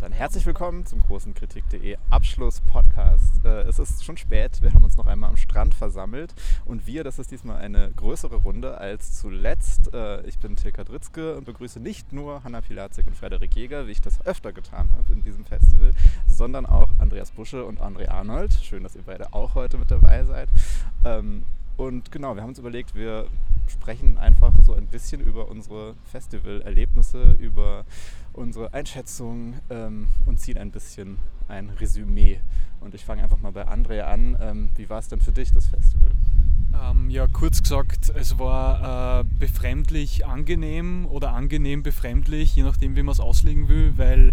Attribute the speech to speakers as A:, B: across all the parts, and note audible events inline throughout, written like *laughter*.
A: Dann herzlich willkommen zum großen Kritik.de Abschluss-Podcast. Äh, es ist schon spät, wir haben uns noch einmal am Strand versammelt und wir, das ist diesmal eine größere Runde als zuletzt. Äh, ich bin Tilka Dritzke und begrüße nicht nur Hanna Pilatzek und Frederik Jäger, wie ich das öfter getan habe in diesem Festival, sondern auch Andreas Busche und André Arnold. Schön, dass ihr beide auch heute mit dabei seid. Ähm, und genau, wir haben uns überlegt, wir sprechen einfach so ein bisschen über unsere Festivalerlebnisse, über unsere Einschätzung ähm, und ziehen ein bisschen ein Resümee. Und ich fange einfach mal bei André an. Ähm, wie war es denn für dich, das Festival?
B: Ähm, ja, kurz gesagt, es war äh, befremdlich angenehm oder angenehm befremdlich, je nachdem, wie man es auslegen will, weil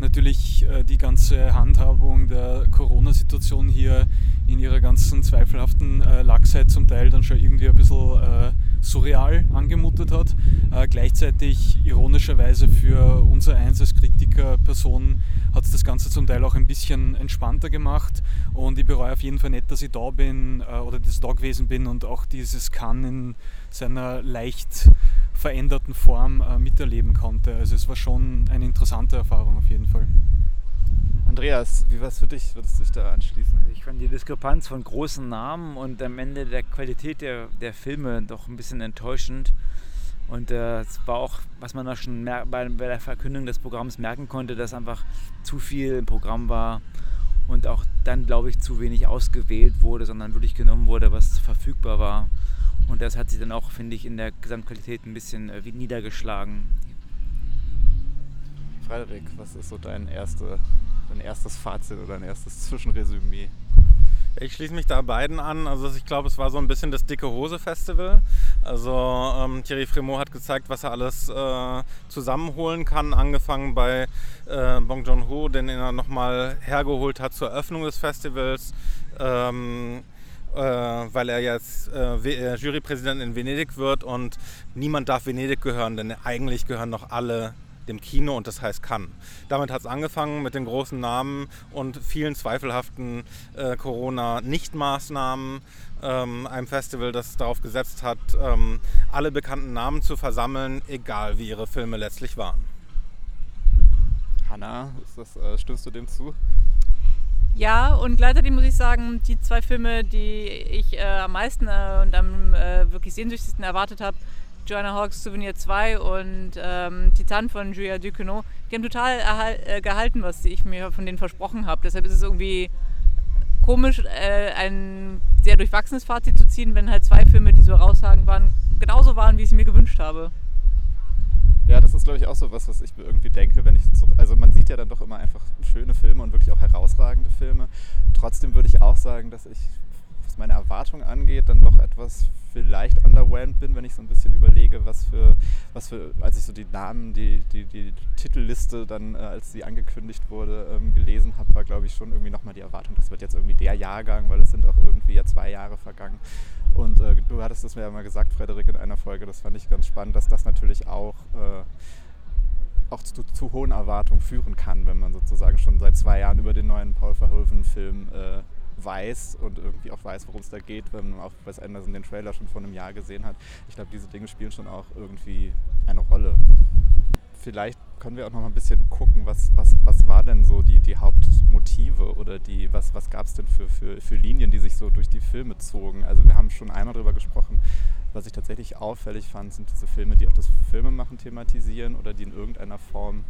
B: natürlich äh, die ganze Handhabung der Corona-Situation hier in ihrer ganzen zweifelhaften äh, Lachsheit zum Teil dann schon irgendwie ein bisschen äh, surreal angemutet hat. Äh, gleichzeitig ironischerweise für unser Eins als Kritikerperson hat es das Ganze zum Teil auch ein bisschen entspannter gemacht und ich bereue auf jeden Fall nicht, dass ich da bin äh, oder dass ich da gewesen bin und auch dieses Kann in seiner leicht veränderten Form äh, miterleben konnte. Also es war schon eine interessante Erfahrung auf jeden Fall.
A: Andreas, wie war es für dich? Würdest du dich da anschließen?
C: Ich fand die Diskrepanz von großen Namen und am Ende der Qualität der, der Filme doch ein bisschen enttäuschend. Und äh, es war auch, was man da schon bei, bei der Verkündung des Programms merken konnte, dass einfach zu viel im Programm war und auch dann, glaube ich, zu wenig ausgewählt wurde, sondern wirklich genommen wurde, was verfügbar war. Und das hat sich dann auch, finde ich, in der Gesamtqualität ein bisschen äh, niedergeschlagen.
A: Frederik, was ist so dein, erste, dein erstes Fazit oder dein erstes Zwischenresümee?
D: Ich schließe mich da beiden an. Also ich glaube, es war so ein bisschen das dicke Hose Festival. Also ähm, Thierry Fremont hat gezeigt, was er alles äh, zusammenholen kann, angefangen bei äh, Bong Joon-ho, den er nochmal hergeholt hat zur Eröffnung des Festivals. Ähm, äh, weil er jetzt äh, äh, Jurypräsident in Venedig wird und niemand darf Venedig gehören, denn eigentlich gehören noch alle dem Kino und das heißt Cannes. Damit hat es angefangen mit den großen Namen und vielen zweifelhaften äh, Corona-Nichtmaßnahmen. Ähm, einem Festival, das darauf gesetzt hat, ähm, alle bekannten Namen zu versammeln, egal wie ihre Filme letztlich waren.
A: Hanna, das, äh, stimmst du dem zu?
E: Ja, und gleichzeitig muss ich sagen, die zwei Filme, die ich äh, am meisten äh, und am äh, wirklich sehnsüchtigsten erwartet habe, Joanna Hawks Souvenir 2 und ähm, Titan von Julia Ducournau, die haben total äh, gehalten, was ich mir von denen versprochen habe. Deshalb ist es irgendwie komisch, äh, ein sehr durchwachsenes Fazit zu ziehen, wenn halt zwei Filme, die so herausragend waren, genauso waren, wie ich es mir gewünscht habe.
A: Ja, das ist glaube ich auch so was, was ich mir irgendwie denke, wenn ich so, also man sieht ja dann doch immer einfach schöne Filme und wirklich auch herausragende Filme. Trotzdem würde ich auch sagen, dass ich, was meine Erwartungen angeht, dann doch etwas vielleicht underwhelmed bin, wenn ich so ein bisschen überlege, was für, was für, als ich so die Namen, die, die, die Titelliste dann, äh, als sie angekündigt wurde, ähm, gelesen habe, war glaube ich schon irgendwie nochmal die Erwartung, das wird jetzt irgendwie der Jahrgang, weil es sind auch irgendwie ja zwei Jahre vergangen. Und äh, du hattest es mir ja mal gesagt, Frederik, in einer Folge, das fand ich ganz spannend, dass das natürlich auch äh, auch zu, zu, hohen Erwartungen führen kann, wenn man sozusagen schon seit zwei Jahren über den neuen Paul Verhoeven-Film äh, weiß und irgendwie auch weiß, worum es da geht, wenn man auch Wes Anderson den Trailer schon vor einem Jahr gesehen hat. Ich glaube, diese Dinge spielen schon auch irgendwie eine Rolle. Vielleicht können wir auch noch mal ein bisschen gucken, was, was, was war denn so die, die Hauptmotive oder die, was, was gab es denn für, für, für Linien, die sich so durch die Filme zogen. Also wir haben schon einmal darüber gesprochen, was ich tatsächlich auffällig fand, sind diese Filme, die auch das Filmemachen thematisieren oder die in irgendeiner Form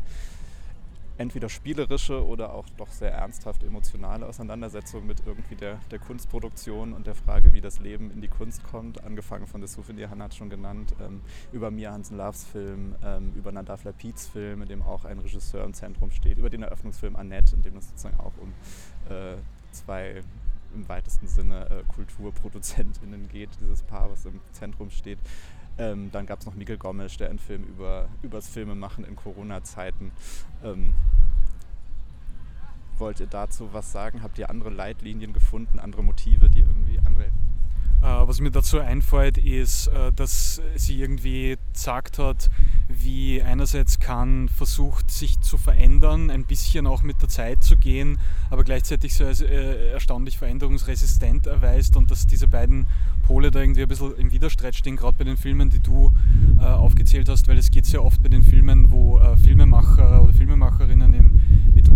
A: entweder spielerische oder auch doch sehr ernsthaft emotionale Auseinandersetzung mit irgendwie der, der Kunstproduktion und der Frage, wie das Leben in die Kunst kommt. Angefangen von The Souvenir, Hannah hat schon genannt, ähm, über Mia Hansen-Loves Film, ähm, über Nadav Lapids Film, in dem auch ein Regisseur im Zentrum steht, über den Eröffnungsfilm Annette, in dem es sozusagen auch um äh, zwei im weitesten Sinne äh, KulturproduzentInnen geht, dieses Paar, was im Zentrum steht. Ähm, dann gab es noch Mikkel Gomes, der einen Film über das Filmemachen in Corona-Zeiten. Ähm, wollt ihr dazu was sagen? Habt ihr andere Leitlinien gefunden, andere Motive, die irgendwie andere
B: was mir dazu einfällt, ist, äh, dass sie irgendwie gesagt hat, wie einerseits kann versucht, sich zu verändern, ein bisschen auch mit der Zeit zu gehen, aber gleichzeitig so als äh, erstaunlich veränderungsresistent erweist und dass diese beiden Pole da irgendwie ein bisschen im Widerstreit stehen, gerade bei den Filmen, die du aufgezählt hast, weil es geht sehr oft bei den Filmen, wo Filmemacher oder Filmemacherinnen eben mit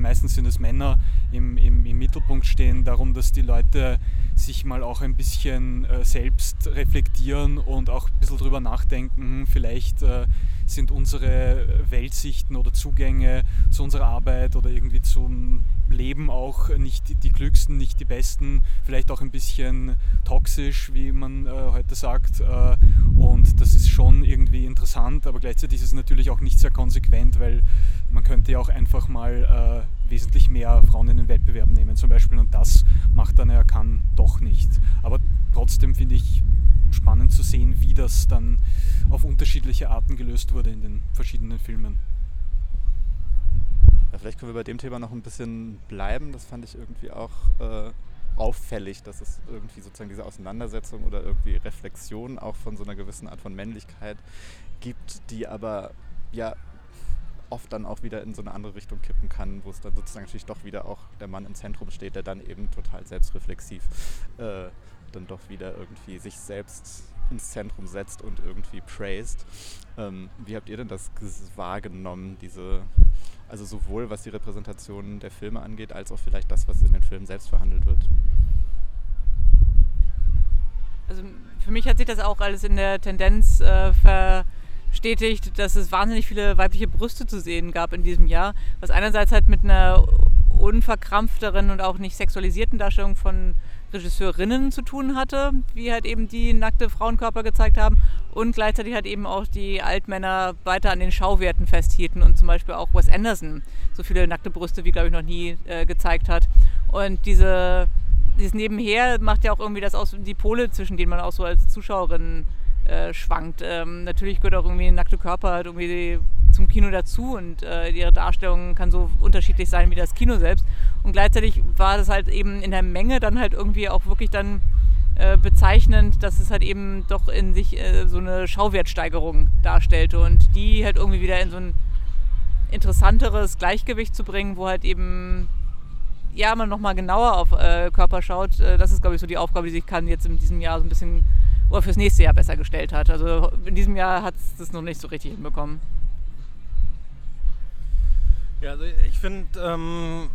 B: meistens sind es Männer, im, im, im Mittelpunkt stehen, darum, dass die Leute sich mal auch ein bisschen äh, selbst reflektieren und auch ein bisschen drüber nachdenken, hm, vielleicht äh, sind unsere Weltsichten oder Zugänge zu unserer Arbeit oder irgendwie zum Leben auch nicht die, die klügsten, nicht die besten, vielleicht auch ein bisschen toxisch, wie man äh, heute sagt. Äh, und das ist schon irgendwie interessant, aber gleichzeitig ist es natürlich auch nicht sehr konsequent, weil man könnte ja auch einfach mal äh, wesentlich mehr Frauen in den Wettbewerb nehmen zum Beispiel und das macht dann er kann doch nicht. Aber trotzdem finde ich spannend zu sehen, wie das dann auf unterschiedliche Arten gelöst wurde in den verschiedenen Filmen.
A: Ja, vielleicht können wir bei dem Thema noch ein bisschen bleiben. Das fand ich irgendwie auch äh, auffällig, dass es irgendwie sozusagen diese Auseinandersetzung oder irgendwie Reflexion auch von so einer gewissen Art von Männlichkeit gibt, die aber ja oft dann auch wieder in so eine andere Richtung kippen kann, wo es dann sozusagen natürlich doch wieder auch der Mann im Zentrum steht, der dann eben total selbstreflexiv äh, dann doch wieder irgendwie sich selbst ins Zentrum setzt und irgendwie praised. Ähm, wie habt ihr denn das wahrgenommen, diese, also sowohl was die Repräsentation der Filme angeht, als auch vielleicht das, was in den Filmen selbst verhandelt wird?
E: Also für mich hat sich das auch alles in der Tendenz äh, verstetigt, dass es wahnsinnig viele weibliche Brüste zu sehen gab in diesem Jahr, was einerseits halt mit einer unverkrampfteren und auch nicht sexualisierten Darstellung von Regisseurinnen zu tun hatte, wie halt eben die nackte Frauenkörper gezeigt haben und gleichzeitig halt eben auch die Altmänner weiter an den Schauwerten festhielten und zum Beispiel auch Wes Anderson so viele nackte Brüste wie glaube ich noch nie äh, gezeigt hat. Und diese dieses Nebenher macht ja auch irgendwie das aus die Pole zwischen denen man auch so als Zuschauerin äh, schwankt. Ähm, natürlich gehört auch irgendwie nackte Körper halt irgendwie zum Kino dazu und äh, ihre Darstellung kann so unterschiedlich sein wie das Kino selbst. Und gleichzeitig war das halt eben in der Menge dann halt irgendwie auch wirklich dann äh, bezeichnend, dass es halt eben doch in sich äh, so eine Schauwertsteigerung darstellte und die halt irgendwie wieder in so ein interessanteres Gleichgewicht zu bringen, wo halt eben ja man nochmal genauer auf äh, Körper schaut. Das ist glaube ich so die Aufgabe, die sich kann jetzt in diesem Jahr so ein bisschen oder fürs nächste Jahr besser gestellt hat. Also in diesem Jahr hat es das noch nicht so richtig hinbekommen.
D: Ja, also ich finde, ähm,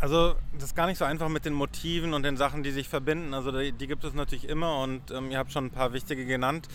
D: also das ist gar nicht so einfach mit den Motiven und den Sachen, die sich verbinden. Also die, die gibt es natürlich immer und ähm, ihr habt schon ein paar wichtige genannt.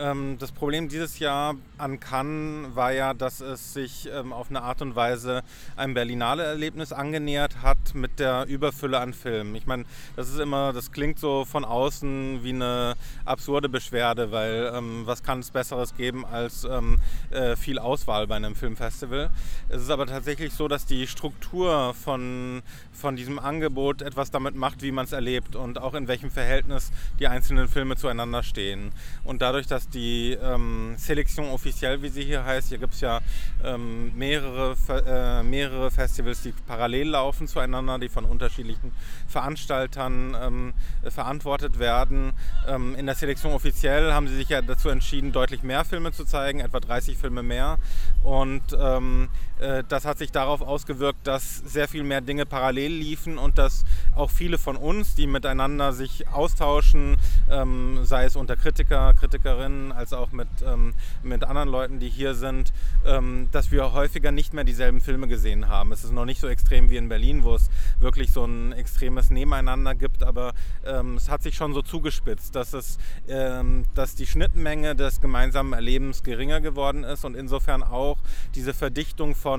D: Ähm, das Problem dieses Jahr an Cannes war ja, dass es sich ähm, auf eine Art und Weise einem Berlinale-Erlebnis angenähert hat mit der Überfülle an Filmen. Ich meine, das ist immer, das klingt so von außen wie eine absurde Beschwerde, weil ähm, was kann es Besseres geben als äh, viel Auswahl bei einem Filmfestival? Es ist aber tatsächlich so, dass die Struktur von, von diesem Angebot etwas damit macht, wie man es erlebt und auch in welchem Verhältnis die einzelnen Filme zueinander stehen. Und dadurch, dass die ähm, Selection officielle, wie sie hier heißt, hier gibt es ja ähm, mehrere, äh, mehrere Festivals, die parallel laufen zueinander, die von unterschiedlichen Veranstaltern ähm, verantwortet werden. Ähm, in der Selection officielle haben sie sich ja dazu entschieden, deutlich mehr Filme zu zeigen, etwa 30 Filme mehr. Und ähm, äh, das hat sich darauf ausgewirkt, dass sehr viel mehr Dinge parallel liefen und dass auch viele von uns, die miteinander sich austauschen, ähm, sei es unter Kritiker, Kritikerinnen, als auch mit, ähm, mit anderen Leuten, die hier sind, ähm, dass wir häufiger nicht mehr dieselben Filme gesehen haben. Es ist noch nicht so extrem wie in Berlin, wo es wirklich so ein extremes Nebeneinander gibt, aber ähm, es hat sich schon so zugespitzt, dass, es, ähm, dass die Schnittmenge des gemeinsamen Erlebens geringer geworden ist und insofern auch diese Verdichtung von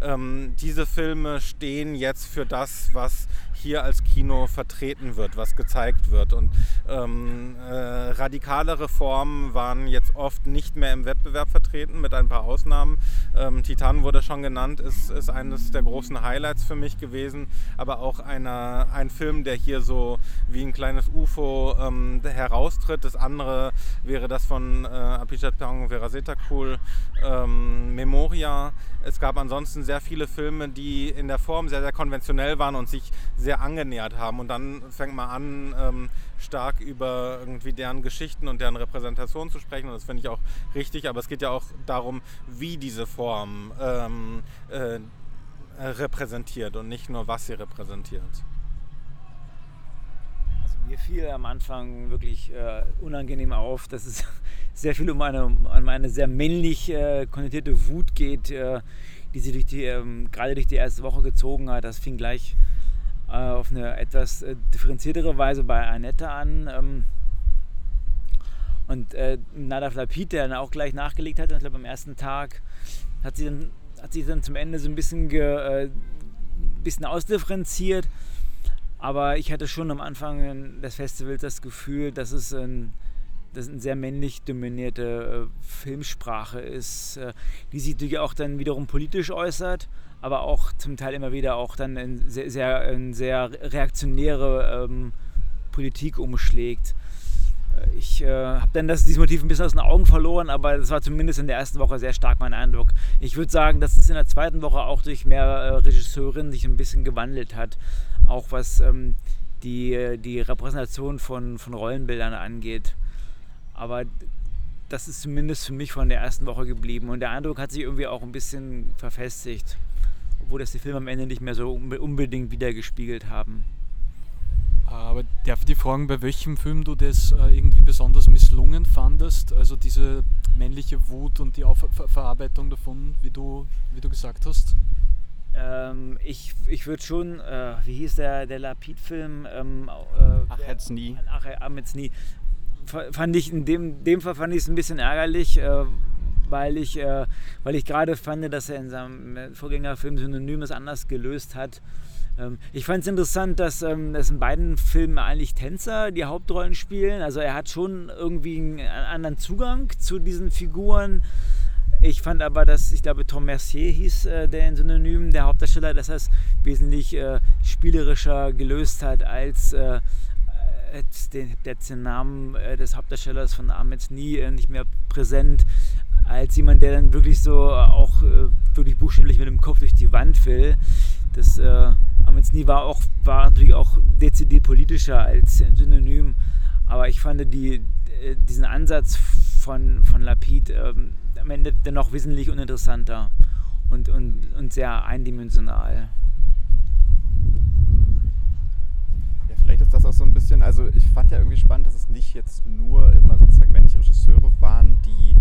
D: ähm, diese Filme stehen jetzt für das, was hier als Kino vertreten wird, was gezeigt wird. Und ähm, äh, radikalere Formen waren jetzt oft nicht mehr im Wettbewerb vertreten, mit ein paar Ausnahmen. Ähm, Titan wurde schon genannt, ist, ist eines der großen Highlights für mich gewesen, aber auch einer, ein Film, der hier so wie ein kleines UFO ähm, heraustritt. Das andere wäre das von äh, Apichat Pang Verasetakul, ähm, Memoria. Es gab ansonsten sehr viele Filme, die in der Form sehr, sehr konventionell waren und sich sehr angenähert haben. Und dann fängt man an, ähm, stark über irgendwie deren Geschichten und deren Repräsentation zu sprechen. Und das finde ich auch richtig. Aber es geht ja auch darum, wie diese Form ähm, äh, repräsentiert und nicht nur, was sie repräsentiert.
C: Also mir fiel am Anfang wirklich äh, unangenehm auf, dass es *laughs* sehr viel um eine, um eine sehr männlich äh, konnotierte Wut geht, äh, die sie durch die, ähm, gerade durch die erste Woche gezogen hat. Das fing gleich auf eine etwas äh, differenziertere Weise bei Annette an. Ähm, und äh, Nada Flapit, der dann auch gleich nachgelegt hat, ich glaube am ersten Tag, hat sie dann, hat sich dann zum Ende so ein bisschen, ge, äh, bisschen ausdifferenziert. Aber ich hatte schon am Anfang des Festivals das Gefühl, dass es ein, dass eine sehr männlich dominierte äh, Filmsprache ist, äh, die sich natürlich auch dann wiederum politisch äußert, aber auch zum Teil immer wieder auch dann in sehr, sehr, in sehr reaktionäre ähm, Politik umschlägt. Äh, ich äh, habe dann das, dieses Motiv ein bisschen aus den Augen verloren, aber das war zumindest in der ersten Woche sehr stark mein Eindruck. Ich würde sagen, dass es in der zweiten Woche auch durch mehr äh, Regisseurinnen sich ein bisschen gewandelt hat, auch was ähm, die, die Repräsentation von, von Rollenbildern angeht. Aber das ist zumindest für mich von der ersten Woche geblieben und der Eindruck hat sich irgendwie auch ein bisschen verfestigt, obwohl das die Filme am Ende nicht mehr so unbedingt wiedergespiegelt haben.
B: Aber darf ich dich fragen, bei welchem Film du das äh, irgendwie besonders misslungen fandest? Also diese männliche Wut und die Auf Ver Verarbeitung davon, wie du, wie du gesagt hast?
C: Ähm, ich ich würde schon, äh, wie hieß der, der Lapid-Film? Ähm, äh,
A: ach, jetzt nie.
C: Ach, ach, jetzt nie. Fand ich in dem, dem Fall fand ich es ein bisschen ärgerlich, äh, weil ich, äh, ich gerade fand, dass er in seinem Vorgängerfilm Synonymes anders gelöst hat. Ähm, ich fand es interessant, dass, ähm, dass in beiden Filmen eigentlich Tänzer die Hauptrollen spielen. Also er hat schon irgendwie einen anderen Zugang zu diesen Figuren. Ich fand aber, dass, ich glaube, Tom Mercier hieß äh, der in Synonym, der Hauptdarsteller, dass er es wesentlich äh, spielerischer gelöst hat als äh, den, den Namen äh, des Hauptdarstellers von Ahmed nie äh, nicht mehr präsent, als jemand, der dann wirklich so auch äh, wirklich buchstäblich mit dem Kopf durch die Wand will. Das äh, Amensny war auch war natürlich auch dezidiert politischer als Synonym, aber ich fand die, äh, diesen Ansatz von, von Lapid ähm, am Ende dennoch wesentlich uninteressanter und, und, und sehr eindimensional.
A: Ja, vielleicht ist das auch so ein bisschen, also ich fand ja irgendwie spannend, dass es nicht jetzt nur immer sozusagen männliche Regisseure waren, die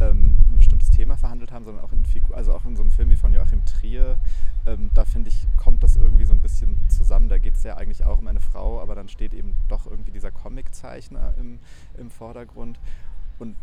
A: ähm, ein bestimmtes Thema verhandelt haben, sondern auch in Figur, also auch in so einem Film wie von Joachim Trier, ähm, da finde ich, kommt das irgendwie so ein bisschen zusammen. Da geht es ja eigentlich auch um eine Frau, aber dann steht eben doch irgendwie dieser Comiczeichner im, im Vordergrund. Und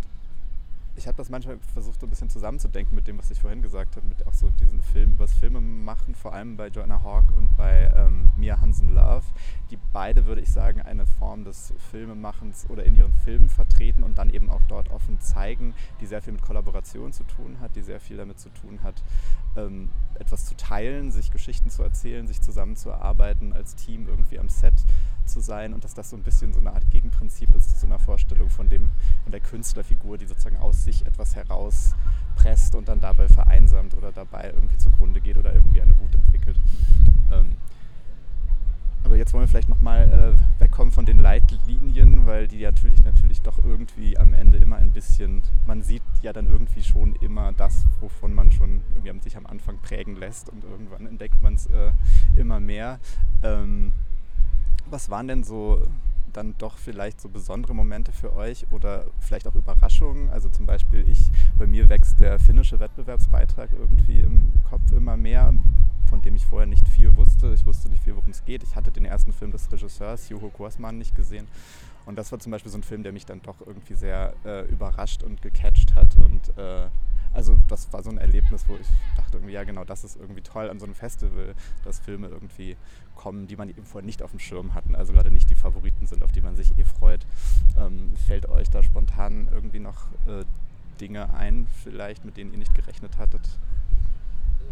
A: ich habe das manchmal versucht, so ein bisschen zusammenzudenken mit dem, was ich vorhin gesagt habe, mit auch so diesen Film, übers Filme machen, vor allem bei Joanna Hawk und bei ähm, Mia Hansen Love, die beide, würde ich sagen, eine Form des Filmemachens oder in ihren Filmen vertreten und dann eben auch dort offen zeigen, die sehr viel mit Kollaboration zu tun hat, die sehr viel damit zu tun hat, ähm, etwas zu teilen, sich Geschichten zu erzählen, sich zusammenzuarbeiten, als Team irgendwie am Set zu sein und dass das so ein bisschen so eine Art Gegenprinzip ist zu so einer Vorstellung von, dem, von der Künstlerfigur, die sozusagen aus sich etwas herauspresst und dann dabei vereinsamt oder dabei irgendwie zugrunde geht oder irgendwie eine Wut entwickelt. Ähm, aber jetzt wollen wir vielleicht nochmal äh, wegkommen von den Leitlinien, weil die natürlich natürlich doch irgendwie am Ende immer ein bisschen, man sieht ja dann irgendwie schon immer das, wovon man schon irgendwie sich am Anfang prägen lässt und irgendwann entdeckt man es äh, immer mehr. Ähm, was waren denn so dann doch vielleicht so besondere Momente für euch oder vielleicht auch Überraschungen? Also zum Beispiel ich, bei mir wächst der finnische Wettbewerbsbeitrag irgendwie im Kopf immer mehr, von dem ich vorher nicht viel wusste. Ich wusste nicht viel, worum es geht. Ich hatte den ersten Film des Regisseurs Juho Kuosman nicht gesehen. Und das war zum Beispiel so ein Film, der mich dann doch irgendwie sehr äh, überrascht und gecatcht hat und äh, also das war so ein Erlebnis, wo ich dachte irgendwie, ja genau, das ist irgendwie toll an so einem Festival, dass Filme irgendwie kommen, die man eben vorher nicht auf dem Schirm hatten, also gerade nicht die Favoriten sind, auf die man sich eh freut. Ähm, fällt euch da spontan irgendwie noch äh, Dinge ein, vielleicht, mit denen ihr nicht gerechnet hattet?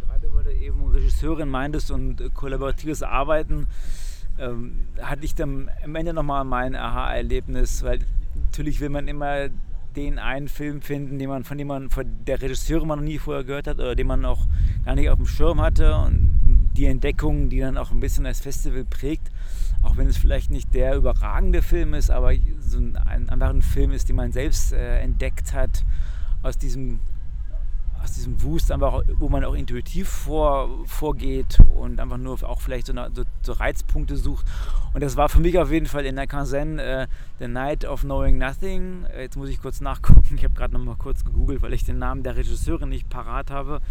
C: Gerade weil du eben Regisseurin meintest und äh, kollaboratives Arbeiten, ähm, hatte ich dann am Ende nochmal mein Aha-Erlebnis, weil natürlich will man immer den einen Film finden, den man, von dem man von der Regisseurin noch nie vorher gehört hat oder den man auch gar nicht auf dem Schirm hatte und die Entdeckung, die dann auch ein bisschen das Festival prägt, auch wenn es vielleicht nicht der überragende Film ist, aber so ein, ein anderer Film ist, den man selbst äh, entdeckt hat aus diesem aus diesem Wust, einfach, wo man auch intuitiv vor, vorgeht und einfach nur auch vielleicht so, eine, so, so, Reizpunkte sucht. Und das war für mich auf jeden Fall in der Kansen äh, The Night of Knowing Nothing. Äh, jetzt muss ich kurz nachgucken. Ich habe gerade noch mal kurz gegoogelt, weil ich den Namen der Regisseurin nicht parat habe.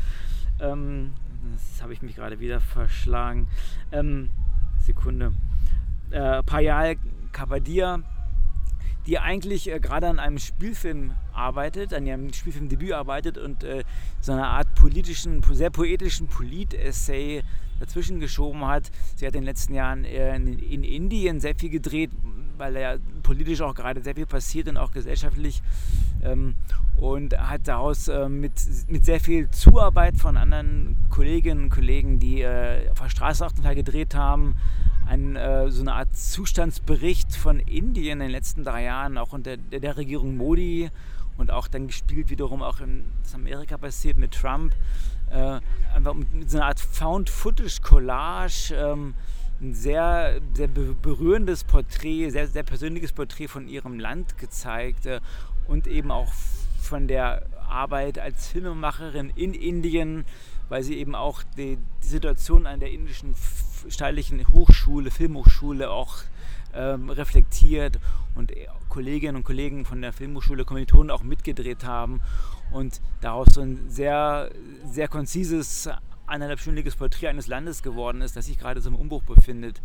C: Ähm, das habe ich mich gerade wieder verschlagen. Ähm, Sekunde. Äh, Payal Kapadia, die eigentlich äh, gerade an einem Spielfilm arbeitet, an ihrem Spielfilmdebüt arbeitet und äh, so eine Art politischen, sehr poetischen Polit-Essay dazwischen geschoben hat. Sie hat in den letzten Jahren äh, in, in Indien sehr viel gedreht, weil ja politisch auch gerade sehr viel passiert und auch gesellschaftlich. Ähm, und hat daraus äh, mit, mit sehr viel Zuarbeit von anderen Kolleginnen und Kollegen, die äh, auf der Straße auch Teil gedreht haben, ein, äh, so eine Art Zustandsbericht von Indien in den letzten drei Jahren, auch unter der, der Regierung Modi und auch dann gespielt wiederum auch in Amerika passiert mit Trump. Äh, einfach mit so einer Art Found-Footage-Collage. Ähm, ein sehr, sehr berührendes Porträt, sehr, sehr persönliches Porträt von ihrem Land gezeigt äh, und eben auch von der Arbeit als Filmemacherin in Indien, weil sie eben auch die, die Situation an der indischen staatlichen Hochschule, Filmhochschule auch ähm, reflektiert und Kolleginnen und Kollegen von der Filmhochschule Kommilitonen auch mitgedreht haben und daraus so ein sehr, sehr konzises eineinhalbstündiges Porträt eines Landes geworden ist, das sich gerade so im Umbruch befindet.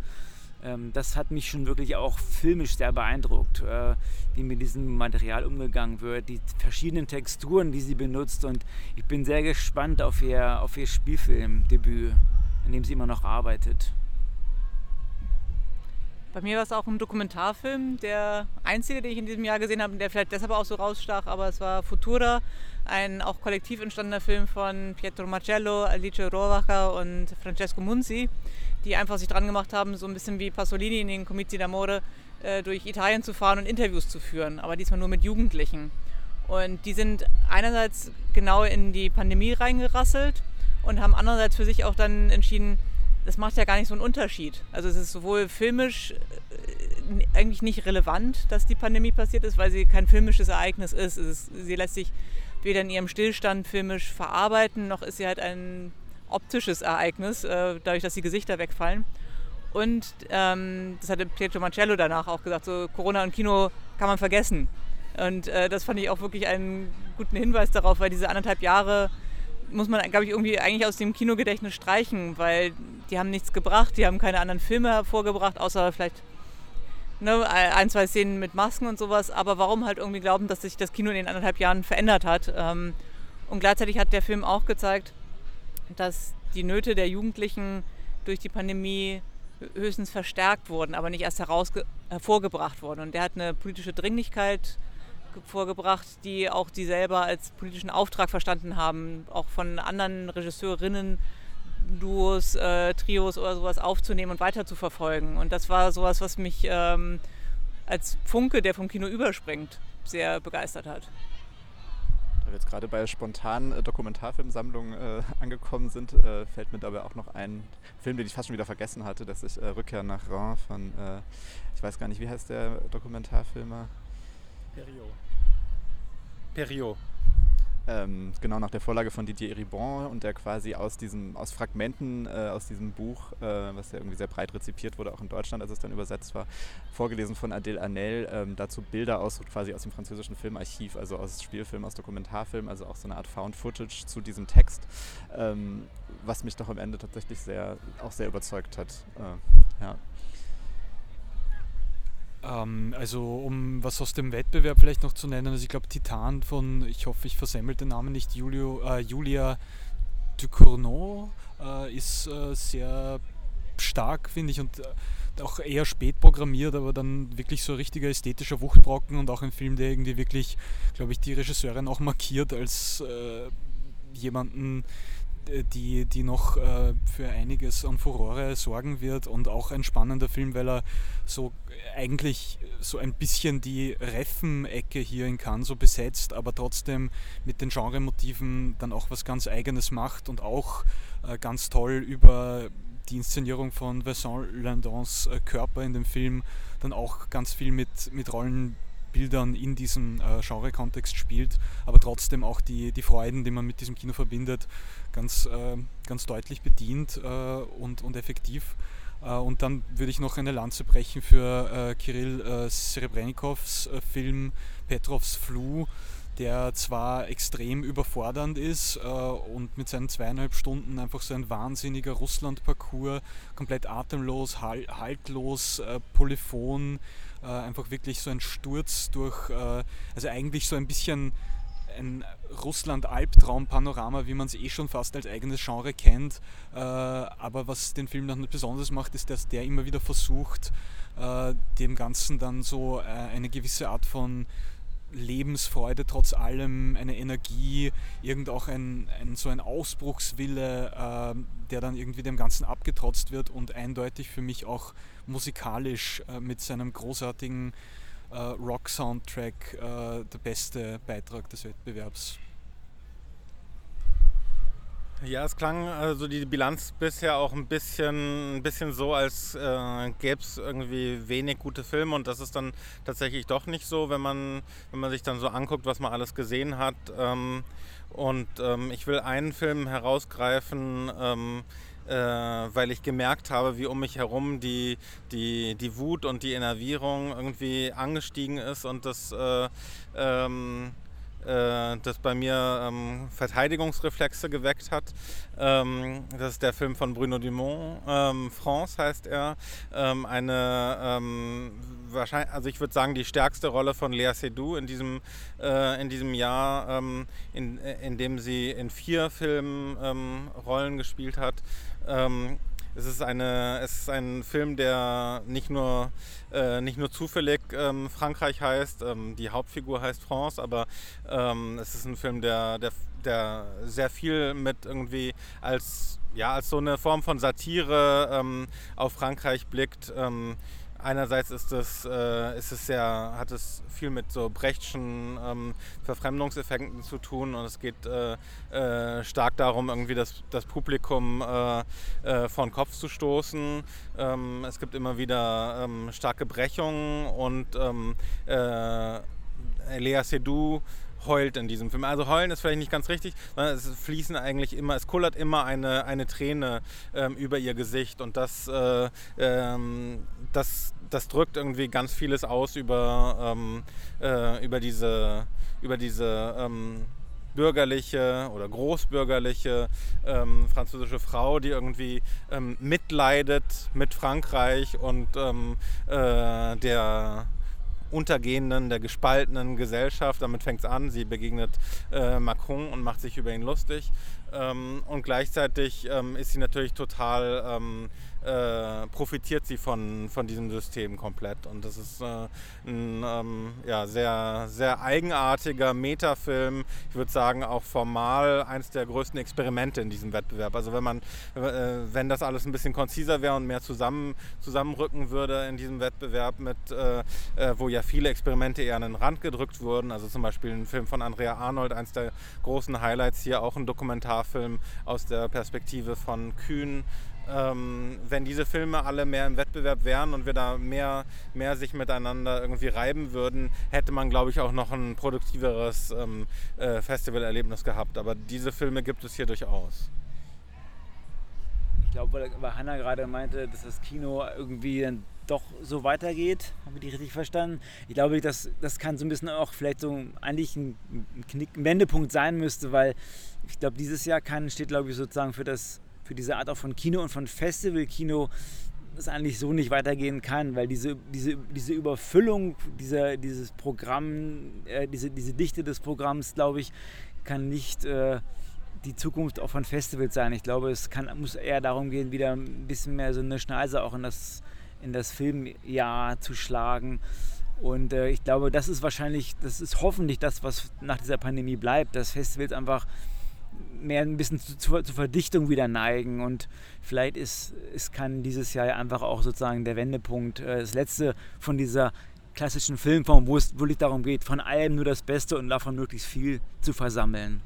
C: Ähm, das hat mich schon wirklich auch filmisch sehr beeindruckt, äh, wie mit diesem Material umgegangen wird, die verschiedenen Texturen, die sie benutzt und ich bin sehr gespannt auf ihr, auf ihr Spielfilmdebüt, an dem sie immer noch arbeitet.
E: Bei mir war es auch ein Dokumentarfilm, der einzige, den ich in diesem Jahr gesehen habe, der vielleicht deshalb auch so rausstach, aber es war Futura, ein auch kollektiv entstandener Film von Pietro Marcello, Alice Rovaca und Francesco Munzi, die einfach sich dran gemacht haben, so ein bisschen wie Pasolini in den Comizi d'Amore äh, durch Italien zu fahren und Interviews zu führen, aber diesmal nur mit Jugendlichen. Und die sind einerseits genau in die Pandemie reingerasselt und haben andererseits für sich auch dann entschieden, das macht ja gar nicht so einen Unterschied. Also es ist sowohl filmisch äh, eigentlich nicht relevant, dass die Pandemie passiert ist, weil sie kein filmisches Ereignis ist. ist. Sie lässt sich weder in ihrem Stillstand filmisch verarbeiten, noch ist sie halt ein optisches Ereignis, äh, dadurch, dass die Gesichter wegfallen. Und ähm, das hatte Pietro Marcello danach auch gesagt, so Corona und Kino kann man vergessen. Und äh, das fand ich auch wirklich einen guten Hinweis darauf, weil diese anderthalb Jahre muss man, glaube ich, irgendwie eigentlich aus dem Kinogedächtnis streichen, weil die haben nichts gebracht, die haben keine anderen Filme hervorgebracht, außer vielleicht ne, ein, zwei Szenen mit Masken und sowas. Aber warum halt irgendwie glauben, dass sich das Kino in den anderthalb Jahren verändert hat? Ähm, und gleichzeitig hat der Film auch gezeigt, dass die Nöte der Jugendlichen durch die Pandemie höchstens verstärkt wurden, aber nicht erst hervorgebracht wurden. Und der hat eine politische Dringlichkeit vorgebracht, die auch die selber als politischen Auftrag verstanden haben, auch von anderen Regisseurinnen, Duos, äh, Trios oder sowas aufzunehmen und weiter zu verfolgen. Und das war sowas, was mich ähm, als Funke, der vom Kino überspringt, sehr begeistert hat.
A: Da wir jetzt gerade bei spontanen äh, Dokumentarfilmsammlungen äh, *laughs* angekommen sind, äh, fällt mir dabei auch noch ein Film, den ich fast schon wieder vergessen hatte, dass ich äh, Rückkehr nach Reims von, äh, ich weiß gar nicht, wie heißt der Dokumentarfilmer?
D: Perio. Perio.
A: Ähm, genau nach der Vorlage von Didier Eribon und der quasi aus diesem, aus Fragmenten äh, aus diesem Buch, äh, was ja irgendwie sehr breit rezipiert wurde, auch in Deutschland, als es dann übersetzt war, vorgelesen von Adèle Arnel, ähm, dazu Bilder aus quasi aus dem französischen Filmarchiv, also aus Spielfilm, aus Dokumentarfilm, also auch so eine Art Found Footage zu diesem Text, ähm, was mich doch am Ende tatsächlich sehr, auch sehr überzeugt hat. Äh, ja.
B: Ähm, also um was aus dem Wettbewerb vielleicht noch zu nennen, also ich glaube Titan von, ich hoffe ich versemmel den Namen nicht, Julio, äh, Julia Ducournau äh, ist äh, sehr stark, finde ich, und äh, auch eher spät programmiert, aber dann wirklich so ein richtiger ästhetischer Wuchtbrocken und auch ein Film, der irgendwie wirklich, glaube ich, die Regisseurin auch markiert als äh, jemanden, die, die noch äh, für einiges an Furore sorgen wird und auch ein spannender Film, weil er so eigentlich so ein bisschen die Reffen-Ecke hier in Cannes so besetzt, aber trotzdem mit den Genremotiven dann auch was ganz Eigenes macht und auch äh, ganz toll über die Inszenierung von Vincent Landons äh, Körper in dem Film dann auch ganz viel mit, mit Rollen Bildern in diesem äh, Genre-Kontext spielt, aber trotzdem auch die, die Freuden, die man mit diesem Kino verbindet, ganz, äh, ganz deutlich bedient äh, und, und effektiv. Äh, und dann würde ich noch eine Lanze brechen für äh, Kirill äh, Serebrennikows Film Petrovs Flu, der zwar extrem überfordernd ist äh, und mit seinen zweieinhalb Stunden einfach so ein wahnsinniger Russland-Parcours, komplett atemlos, halt, haltlos, äh, polyphon, äh, einfach wirklich so ein Sturz durch, äh, also eigentlich so ein bisschen ein Russland-Albtraum-Panorama, wie man es eh schon fast als eigenes Genre kennt. Äh, aber was den Film dann besonders macht, ist, dass der immer wieder versucht, äh, dem Ganzen dann so eine gewisse Art von Lebensfreude trotz allem, eine Energie, irgend auch ein, ein so ein Ausbruchswille, äh, der dann irgendwie dem Ganzen abgetrotzt wird und eindeutig für mich auch musikalisch äh, mit seinem großartigen äh, Rock-Soundtrack äh, der beste Beitrag des Wettbewerbs.
D: Ja, es klang also die Bilanz bisher auch ein bisschen, ein bisschen so, als äh, gäbe es irgendwie wenig gute Filme und das ist dann tatsächlich doch nicht so, wenn man, wenn man sich dann so anguckt, was man alles gesehen hat. Ähm, und ähm, ich will einen Film herausgreifen, ähm, äh, weil ich gemerkt habe, wie um mich herum die, die, die Wut und die Enervierung irgendwie angestiegen ist und das äh, ähm, äh, das bei mir ähm, Verteidigungsreflexe geweckt hat. Ähm, das ist der Film von Bruno Dumont, ähm, France heißt er. Ähm, eine ähm, wahrscheinlich, also ich würde sagen, die stärkste Rolle von Lea Seydoux in diesem, äh, in diesem Jahr, ähm, in, in dem sie in vier Filmen Rollen gespielt hat. Es ist, eine, es ist ein Film, der nicht nur, äh, nicht nur zufällig ähm, Frankreich heißt, ähm, die Hauptfigur heißt France, aber ähm, es ist ein Film, der, der, der sehr viel mit irgendwie als, ja, als so eine Form von Satire ähm, auf Frankreich blickt ähm, Einerseits ist es, äh, ist es sehr, hat es viel mit so Brechtschen ähm, Verfremdungseffekten zu tun und es geht äh, äh, stark darum, irgendwie das, das Publikum äh, äh, von Kopf zu stoßen. Ähm, es gibt immer wieder ähm, starke Brechungen und ähm, äh, Lea Seydoux heult in diesem Film. Also heulen ist vielleicht nicht ganz richtig, sondern es fließen eigentlich immer, es kullert immer eine, eine Träne ähm, über ihr Gesicht und das, äh, ähm, das, das drückt irgendwie ganz vieles aus über, ähm, äh, über diese, über diese ähm, bürgerliche oder großbürgerliche ähm, französische Frau, die irgendwie ähm, mitleidet mit Frankreich und ähm, äh, der untergehenden, der gespaltenen Gesellschaft. Damit fängt es an. Sie begegnet äh, Macron und macht sich über ihn lustig. Ähm, und gleichzeitig ähm, ist sie natürlich total ähm, äh, profitiert sie von, von diesem System komplett. Und das ist äh, ein ähm, ja, sehr, sehr eigenartiger Metafilm. Ich würde sagen, auch formal eines der größten Experimente in diesem Wettbewerb. Also wenn man, äh, wenn das alles ein bisschen konziser wäre und mehr zusammen, zusammenrücken würde in diesem Wettbewerb, mit, äh, äh, wo ja viele Experimente eher an den Rand gedrückt wurden. Also zum Beispiel ein Film von Andrea Arnold, eines der großen Highlights hier, auch ein Dokumentarfilm aus der Perspektive von Kühn ähm, wenn diese Filme alle mehr im Wettbewerb wären und wir da mehr, mehr sich miteinander irgendwie reiben würden, hätte man, glaube ich, auch noch ein produktiveres ähm, äh, Festivalerlebnis gehabt. Aber diese Filme gibt es hier durchaus.
C: Ich glaube, weil Hanna gerade meinte, dass das Kino irgendwie dann doch so weitergeht. Habe ich die richtig verstanden? Ich glaube, das, das kann so ein bisschen auch vielleicht so eigentlich ein, Knick, ein Wendepunkt sein müsste, weil ich glaube, dieses Jahr kann, steht, glaube ich, sozusagen für das für diese Art auch von Kino und von Festivalkino das eigentlich so nicht weitergehen kann, weil diese, diese, diese Überfüllung, dieser, dieses Programm, äh, diese, diese Dichte des Programms, glaube ich, kann nicht äh, die Zukunft auch von Festivals sein. Ich glaube, es kann, muss eher darum gehen, wieder ein bisschen mehr so eine Schneise auch in das, in das Filmjahr zu schlagen. Und äh, ich glaube, das ist wahrscheinlich, das ist hoffentlich das, was nach dieser Pandemie bleibt, dass Festivals einfach mehr ein bisschen zu, zu, zur Verdichtung wieder neigen und vielleicht ist, ist kann dieses Jahr einfach auch sozusagen der Wendepunkt, äh, das letzte von dieser klassischen Filmform, wo es wirklich darum geht, von allem nur das Beste und davon möglichst viel zu versammeln.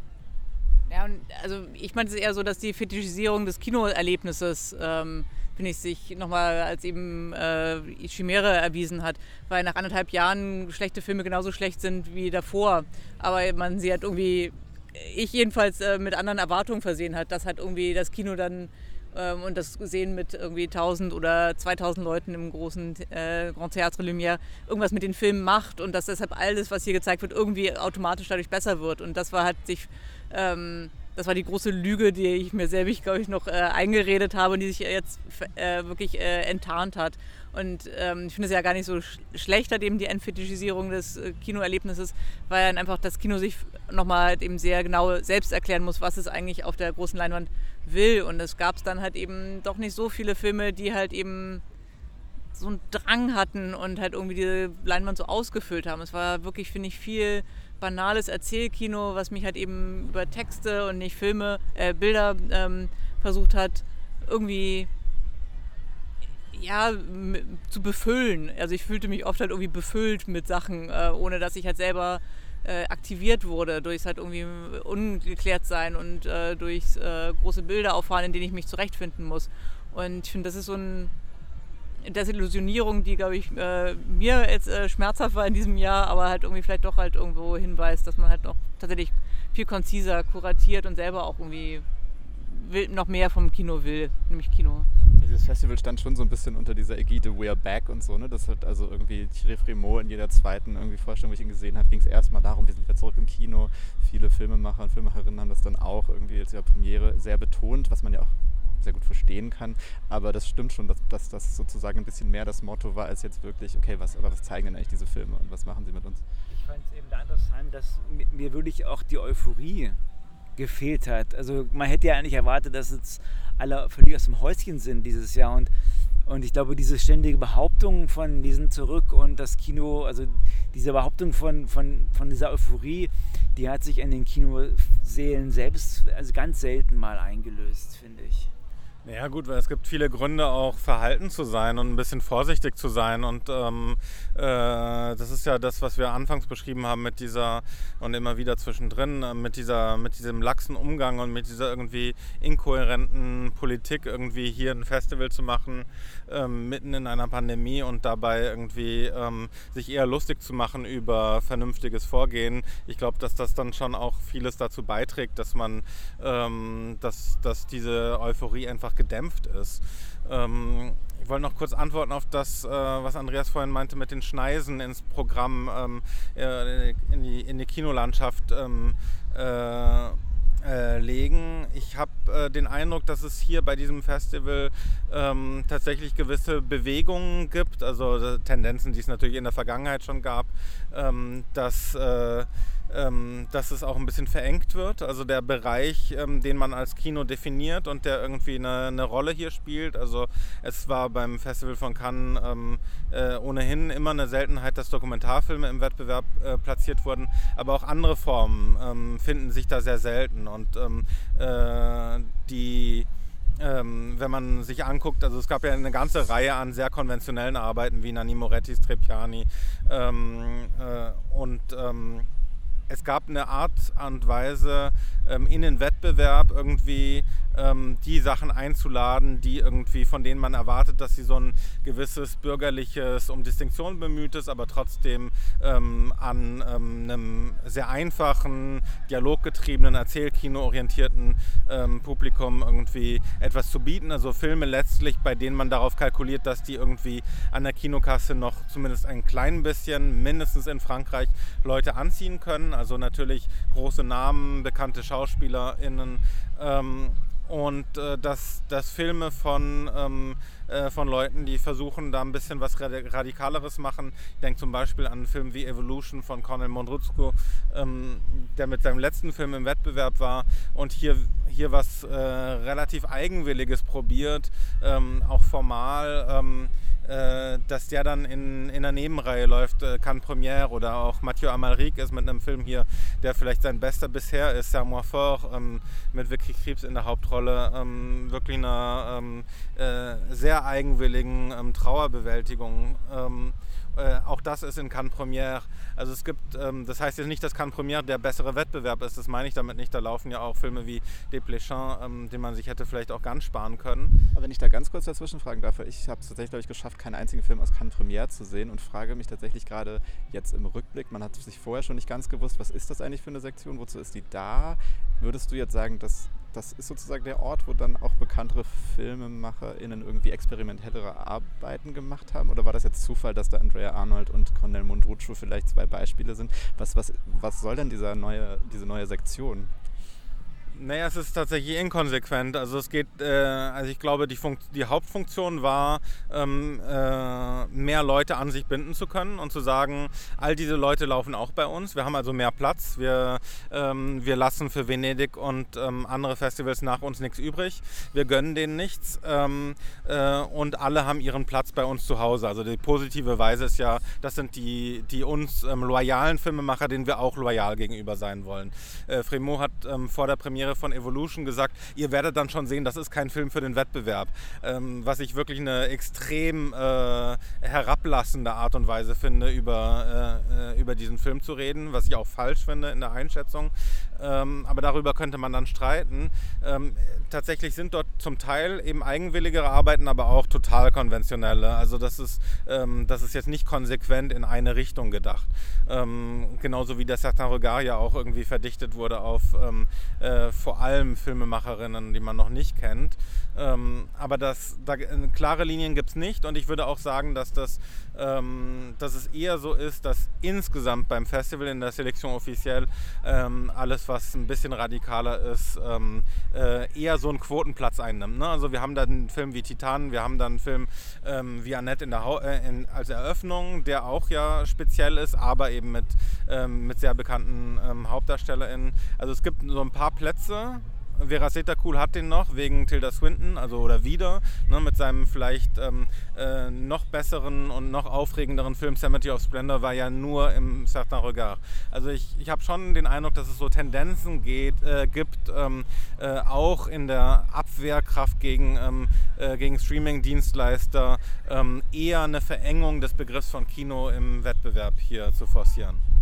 E: Ja, und also ich meine es eher so, dass die Fetischisierung des Kinoerlebnisses, ähm, finde ich, sich nochmal als eben äh, Chimäre erwiesen hat, weil nach anderthalb Jahren schlechte Filme genauso schlecht sind wie davor. Aber man sie hat irgendwie ich jedenfalls äh, mit anderen Erwartungen versehen hat, dass halt irgendwie das Kino dann ähm, und das sehen mit irgendwie 1000 oder 2000 Leuten im großen äh, Grand Théâtre Lumière irgendwas mit den Filmen macht und dass deshalb alles, was hier gezeigt wird, irgendwie automatisch dadurch besser wird. Und das war halt sich, ähm, das war die große Lüge, die ich mir selbst, *laughs* glaube ich, noch äh, eingeredet habe und die sich jetzt äh, wirklich äh, enttarnt hat. Und ähm, ich finde es ja gar nicht so sch schlechter, eben die Entfetischisierung des äh, Kinoerlebnisses, weil dann einfach das Kino sich nochmal eben sehr genau selbst erklären muss, was es eigentlich auf der großen Leinwand will. Und es gab dann halt eben doch nicht so viele Filme, die halt eben so einen Drang hatten und halt irgendwie diese Leinwand so ausgefüllt haben. Es war wirklich, finde ich, viel banales Erzählkino, was mich halt eben über Texte und nicht Filme, äh, Bilder ähm, versucht hat, irgendwie ja, zu befüllen. Also ich fühlte mich oft halt irgendwie befüllt mit Sachen, äh, ohne dass ich halt selber äh, aktiviert wurde, durchs halt irgendwie ungeklärt sein und äh, durchs äh, große Bilder auffahren, in denen ich mich zurechtfinden muss. Und ich finde, das ist so ein Desillusionierung, die, glaube ich, äh, mir jetzt äh, schmerzhaft war in diesem Jahr, aber halt irgendwie vielleicht doch halt irgendwo hinweist, dass man halt noch tatsächlich viel konziser kuratiert und selber auch irgendwie will, noch mehr vom Kino will, nämlich Kino.
A: Dieses Festival stand schon so ein bisschen unter dieser Ägide We're Back und so, ne? Das hat also irgendwie Thierry Frémaux in jeder zweiten irgendwie Vorstellung, wo ich ihn gesehen habe, ging es erstmal darum, wir sind wieder zurück im Kino. Viele Filmemacher und Filmemacherinnen haben das dann auch irgendwie als ihrer Premiere sehr betont, was man ja auch sehr gut verstehen kann. Aber das stimmt schon, dass, dass das sozusagen ein bisschen mehr das Motto war, als jetzt wirklich, okay, was, aber was zeigen denn eigentlich diese Filme und was machen sie mit uns?
C: Ich fand es eben da interessant, dass mir wirklich auch die Euphorie gefehlt hat. Also man hätte ja eigentlich erwartet, dass jetzt alle völlig aus dem Häuschen sind dieses Jahr und und ich glaube, diese ständige Behauptung von, wir zurück und das Kino, also diese Behauptung von, von, von dieser Euphorie, die hat sich in den Kinoseelen selbst also ganz selten mal eingelöst, finde ich.
D: Ja gut, weil es gibt viele Gründe auch verhalten zu sein und ein bisschen vorsichtig zu sein. Und ähm, äh, das ist ja das, was wir anfangs beschrieben haben mit dieser und immer wieder zwischendrin äh, mit dieser mit diesem laxen Umgang und mit dieser irgendwie inkohärenten Politik irgendwie hier ein Festival zu machen ähm, mitten in einer Pandemie und dabei irgendwie ähm, sich eher lustig zu machen über vernünftiges Vorgehen. Ich glaube, dass das dann schon auch vieles dazu beiträgt, dass man ähm, dass, dass diese Euphorie einfach gedämpft ist. Ähm, ich wollte noch kurz antworten auf das, äh, was Andreas vorhin meinte mit den Schneisen ins Programm, ähm, äh, in, die, in die Kinolandschaft ähm, äh, äh legen. Ich habe äh, den Eindruck, dass es hier bei diesem Festival ähm, tatsächlich gewisse Bewegungen gibt, also äh, Tendenzen, die es natürlich in der Vergangenheit schon gab, ähm, dass ähm, dass es auch ein bisschen verengt wird. Also der Bereich, ähm, den man als Kino definiert und der irgendwie eine, eine, Rolle hier spielt. Also es war beim Festival von Cannes ähm, äh, ohnehin immer eine Seltenheit, dass Dokumentarfilme im Wettbewerb äh, platziert wurden, aber auch andere Formen ähm, finden sich da sehr selten. Und ähm, äh, die ähm, wenn man sich anguckt, also es gab ja eine ganze Reihe an sehr konventionellen Arbeiten wie Nanni Moretti, Strepiani ähm, äh, und ähm, es gab eine Art und Weise ähm, in den Wettbewerb irgendwie ähm, die Sachen einzuladen, die irgendwie von denen man erwartet, dass sie so ein gewisses bürgerliches, um Distinktion bemühtes, aber trotzdem ähm, an ähm, einem sehr einfachen, dialoggetriebenen, Erzählkino orientierten ähm, Publikum irgendwie etwas zu bieten. Also Filme letztlich, bei denen man darauf kalkuliert, dass die irgendwie an der Kinokasse noch zumindest ein klein bisschen, mindestens in Frankreich, Leute anziehen können. Also natürlich große Namen, bekannte SchauspielerInnen. Ähm, und äh, dass, dass Filme von, ähm, äh, von Leuten, die versuchen, da ein bisschen was Radikaleres machen. Ich denke zum Beispiel an einen Film wie Evolution von Cornel Mondruzco, ähm, der mit seinem letzten Film im Wettbewerb war und hier, hier was äh, relativ Eigenwilliges probiert, ähm, auch formal ähm, äh, dass der dann in, in der Nebenreihe läuft, äh, Cannes Premiere oder auch Mathieu Amalric ist mit einem Film hier, der vielleicht sein bester bisher ist, Serre Fort, ähm, mit Vicky Krebs in der Hauptrolle, ähm, wirklich einer ähm, äh, sehr eigenwilligen ähm, Trauerbewältigung. Äh, auch das ist in Cannes Premiere. Also es gibt, ähm, das heißt jetzt nicht, dass Cannes Premiere der bessere Wettbewerb ist, das meine ich damit nicht. Da laufen ja auch Filme wie Desplechin, ähm, den man sich hätte vielleicht auch ganz sparen können.
A: Aber wenn ich da ganz kurz dazwischen fragen darf, ich habe es tatsächlich, glaube ich, geschafft, keinen einzigen Film aus Cannes Premiere zu sehen und frage mich tatsächlich gerade jetzt im Rückblick, man hat sich vorher schon nicht ganz gewusst, was ist das eigentlich für eine Sektion, wozu ist die da? Würdest du jetzt sagen, dass das ist sozusagen der Ort, wo dann auch bekanntere FilmemacherInnen irgendwie experimentellere Arbeiten gemacht haben? Oder war das jetzt Zufall, dass da Andrea Arnold und Cornel Mondruccio vielleicht zwei Beispiele sind? Was, was, was soll denn dieser neue, diese neue Sektion?
D: Naja, es ist tatsächlich inkonsequent. Also es geht, äh, also ich glaube, die, Funkt die Hauptfunktion war, ähm, äh, mehr Leute an sich binden zu können und zu sagen, all diese Leute laufen auch bei uns. Wir haben also mehr Platz. Wir, ähm, wir lassen für Venedig und ähm, andere Festivals nach uns nichts übrig. Wir gönnen denen nichts ähm, äh, und alle haben ihren Platz bei uns zu Hause. Also die positive Weise ist ja, das sind die, die uns ähm, loyalen Filmemacher, denen wir auch loyal gegenüber sein wollen. Äh, Fremont hat ähm, vor der Premiere Premiere von Evolution gesagt, ihr werdet dann schon sehen, das ist kein Film für den Wettbewerb. Ähm, was ich wirklich eine extrem äh, herablassende Art und Weise finde, über, äh, äh, über diesen Film zu reden, was ich auch falsch finde in der Einschätzung. Ähm, aber darüber könnte man dann streiten. Ähm, tatsächlich sind dort zum Teil eben eigenwilligere Arbeiten, aber auch total konventionelle. Also das ist, ähm, das ist jetzt nicht konsequent in eine Richtung gedacht. Ähm, genauso wie der Certain Regard ja auch irgendwie verdichtet wurde auf ähm, äh, vor allem Filmemacherinnen, die man noch nicht kennt. Ähm, aber das, da, äh, klare Linien gibt es nicht und ich würde auch sagen, dass, das, ähm, dass es eher so ist, dass insgesamt beim Festival in der Selektion offiziell ähm, alles, was ein bisschen radikaler ist, ähm, äh, eher so einen Quotenplatz einnimmt. Ne? Also wir haben dann einen Film wie Titan, wir haben dann einen Film ähm, wie Annette in der äh, in, als Eröffnung, der auch ja speziell ist, aber eben mit, ähm, mit sehr bekannten HauptdarstellerInnen. Also es gibt so ein paar Plätze, Veraceta Cool hat den noch wegen Tilda Swinton, also oder wieder, ne, mit seinem vielleicht ähm, äh, noch besseren und noch aufregenderen Film Cemetery of Splendor war ja nur im Certain Regard. Also ich, ich habe schon den Eindruck, dass es so Tendenzen geht, äh, gibt, ähm, äh, auch in der Abwehrkraft gegen, ähm, äh, gegen Streaming-Dienstleister ähm, eher eine Verengung des Begriffs von Kino im Wettbewerb hier zu forcieren.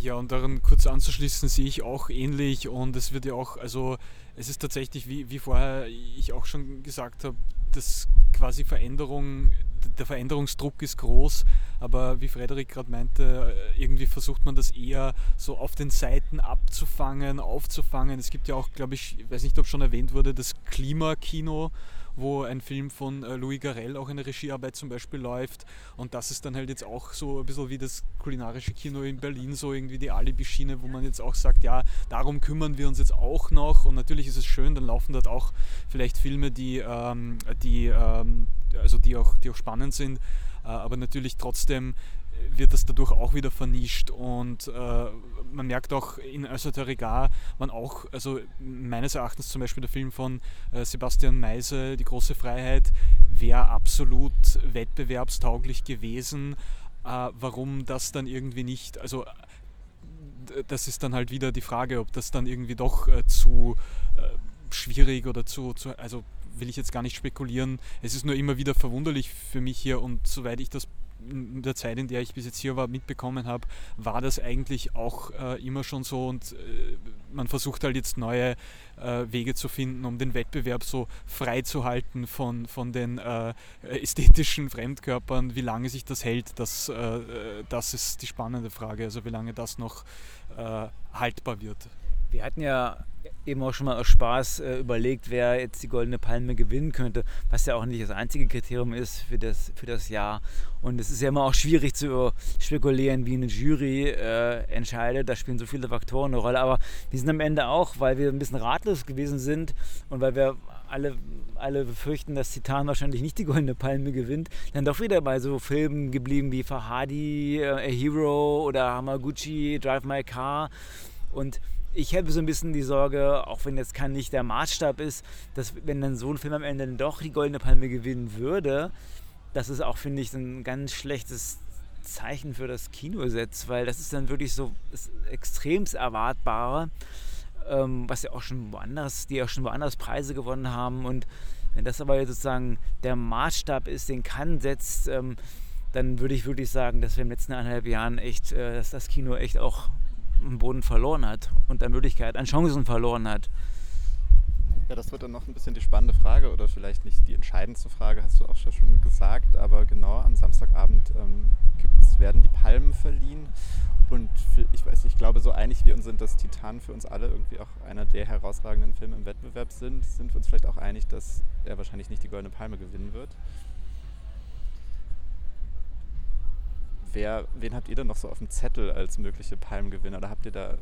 B: Ja, und daran kurz anzuschließen, sehe ich auch ähnlich und es wird ja auch, also es ist tatsächlich, wie, wie vorher ich auch schon gesagt habe, dass quasi Veränderung, der Veränderungsdruck ist groß, aber wie Frederik gerade meinte, irgendwie versucht man das eher so auf den Seiten abzufangen, aufzufangen. Es gibt ja auch, glaube ich, ich weiß nicht, ob schon erwähnt wurde, das Klimakino wo ein Film von äh, Louis Garrel auch eine Regiearbeit zum Beispiel läuft. Und das ist dann halt jetzt auch so ein bisschen wie das kulinarische Kino in Berlin, so irgendwie die Alibi-Schiene, wo man jetzt auch sagt, ja, darum kümmern wir uns jetzt auch noch. Und natürlich ist es schön, dann laufen dort auch vielleicht Filme, die, ähm, die, ähm, also die, auch, die auch spannend sind. Äh, aber natürlich trotzdem wird das dadurch auch wieder vernischt und äh, man merkt auch in Regard man auch, also meines Erachtens zum Beispiel der Film von äh, Sebastian Meise, Die große Freiheit, wäre absolut wettbewerbstauglich gewesen. Äh, warum das dann irgendwie nicht, also das ist dann halt wieder die Frage, ob das dann irgendwie doch äh, zu äh, schwierig oder zu, zu, also will ich jetzt gar nicht spekulieren. Es ist nur immer wieder verwunderlich für mich hier und soweit ich das in der Zeit, in der ich bis jetzt hier war, mitbekommen habe, war das eigentlich auch äh, immer schon so und äh, man versucht halt jetzt neue äh, Wege zu finden, um den Wettbewerb so frei zu halten von, von den äh, ästhetischen Fremdkörpern. Wie lange sich das hält, das, äh, das ist die spannende Frage, also wie lange das noch äh, haltbar wird.
C: Wir hatten ja eben auch schon mal aus Spaß äh, überlegt, wer jetzt die Goldene Palme gewinnen könnte, was ja auch nicht das einzige Kriterium ist für das, für das Jahr. Und es ist ja immer auch schwierig zu spekulieren, wie eine Jury äh, entscheidet. Da spielen so viele Faktoren eine Rolle. Aber wir sind am Ende auch, weil wir ein bisschen ratlos gewesen sind und weil wir alle, alle befürchten, dass Titan wahrscheinlich nicht die Goldene Palme gewinnt, dann doch wieder bei so Filmen geblieben wie Fahadi, äh, A Hero oder Hamaguchi, Drive My Car. Und ich hätte so ein bisschen die Sorge, auch wenn jetzt kein nicht der Maßstab ist, dass wenn dann so ein Film am Ende dann doch die Goldene Palme gewinnen würde, das ist auch, finde ich, ein ganz schlechtes Zeichen für das Kinosetz, weil das ist dann wirklich so das extremst erwartbare, ähm, was ja auch schon woanders, die ja schon woanders Preise gewonnen haben. Und wenn das aber jetzt sozusagen der Maßstab ist, den kann setzt, ähm, dann würde ich wirklich sagen, dass wir in den letzten eineinhalb Jahren echt, äh, dass das Kino echt auch einen Boden verloren hat und an Möglichkeit, an Chancen verloren hat.
A: Ja, das wird dann noch ein bisschen die spannende Frage oder vielleicht nicht die entscheidendste Frage, hast du auch schon gesagt, aber genau, am Samstagabend ähm, werden die Palmen verliehen. Und für, ich weiß, ich glaube, so einig wir uns sind, dass Titan für uns alle irgendwie auch einer der herausragenden Filme im Wettbewerb sind, sind wir uns vielleicht auch einig, dass er wahrscheinlich nicht die Goldene Palme gewinnen wird. Wer, wen habt ihr denn noch so auf dem Zettel als mögliche Palmgewinner? Oder habt ihr da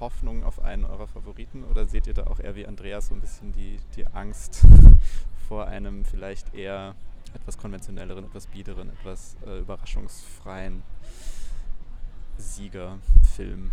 A: Hoffnung auf einen eurer Favoriten? Oder seht ihr da auch eher wie Andreas so ein bisschen die, die Angst *laughs* vor einem vielleicht eher etwas konventionelleren, etwas biederen, etwas äh, überraschungsfreien Siegerfilm?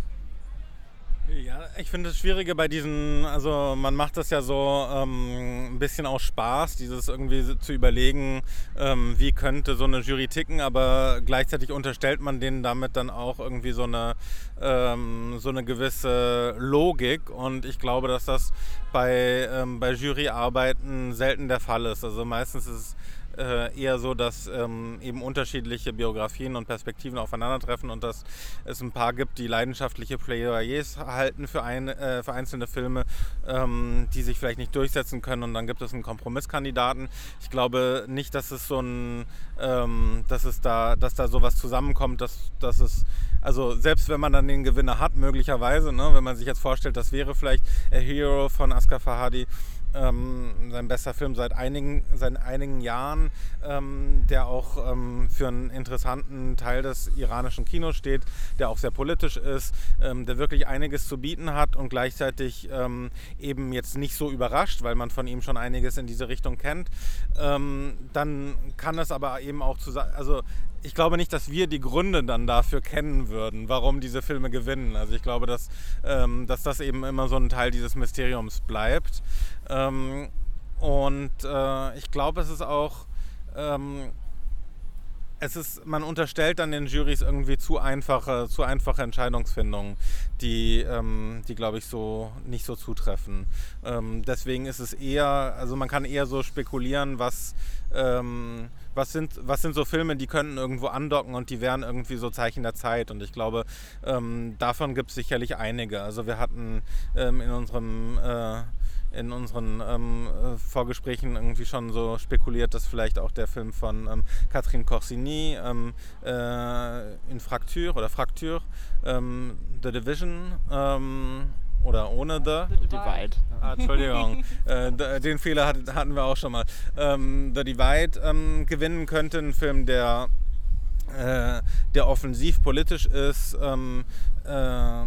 D: Ja, ich finde das Schwierige bei diesen, also man macht das ja so ähm, ein bisschen aus Spaß, dieses irgendwie zu überlegen, ähm, wie könnte so eine Jury ticken, aber gleichzeitig unterstellt man denen damit dann auch irgendwie so eine, ähm, so eine gewisse Logik und ich glaube, dass das bei, ähm, bei Juryarbeiten selten der Fall ist. Also meistens ist es äh, eher so, dass ähm, eben unterschiedliche Biografien und Perspektiven aufeinandertreffen und dass es ein paar gibt, die leidenschaftliche Plädoyers halten für, ein, äh, für einzelne Filme, ähm, die sich vielleicht nicht durchsetzen können und dann gibt es einen Kompromisskandidaten. Ich glaube nicht, dass es so ein, ähm, dass es da, dass da sowas zusammenkommt, dass, dass es, also selbst wenn man dann den Gewinner hat, möglicherweise, ne, wenn man sich jetzt vorstellt, das wäre vielleicht A Hero von Asghar Fahadi, ähm, sein bester Film seit einigen, seit einigen Jahren, ähm, der auch ähm, für einen interessanten Teil des iranischen Kinos steht, der auch sehr politisch ist, ähm, der wirklich einiges zu bieten hat und gleichzeitig ähm, eben jetzt nicht so überrascht, weil man von ihm schon einiges in diese Richtung kennt. Ähm, dann kann es aber eben auch zu, also ich glaube nicht, dass wir die Gründe dann dafür kennen würden, warum diese Filme gewinnen. Also ich glaube, dass, ähm, dass das eben immer so ein Teil dieses Mysteriums bleibt. Ähm, und äh, ich glaube, es ist auch, ähm, es ist, man unterstellt dann den Jurys irgendwie zu einfache, zu einfache Entscheidungsfindungen, die, ähm, die glaube ich, so nicht so zutreffen. Ähm, deswegen ist es eher, also man kann eher so spekulieren, was ähm, was sind, was sind so Filme, die könnten irgendwo andocken und die wären irgendwie so Zeichen der Zeit. Und ich glaube, ähm, davon gibt es sicherlich einige. Also wir hatten ähm, in unserem äh, in unseren ähm, äh, Vorgesprächen irgendwie schon so spekuliert, dass vielleicht auch der Film von ähm, Catherine Corsini ähm, äh, in Fraktur oder Fraktur, ähm, The Division ähm, oder ohne The?
A: The Divide.
D: Ah, Entschuldigung, *laughs* äh, den Fehler hat, hatten wir auch schon mal. Ähm, The Divide ähm, gewinnen könnte, ein Film, der, äh, der offensiv politisch ist. Ähm, äh,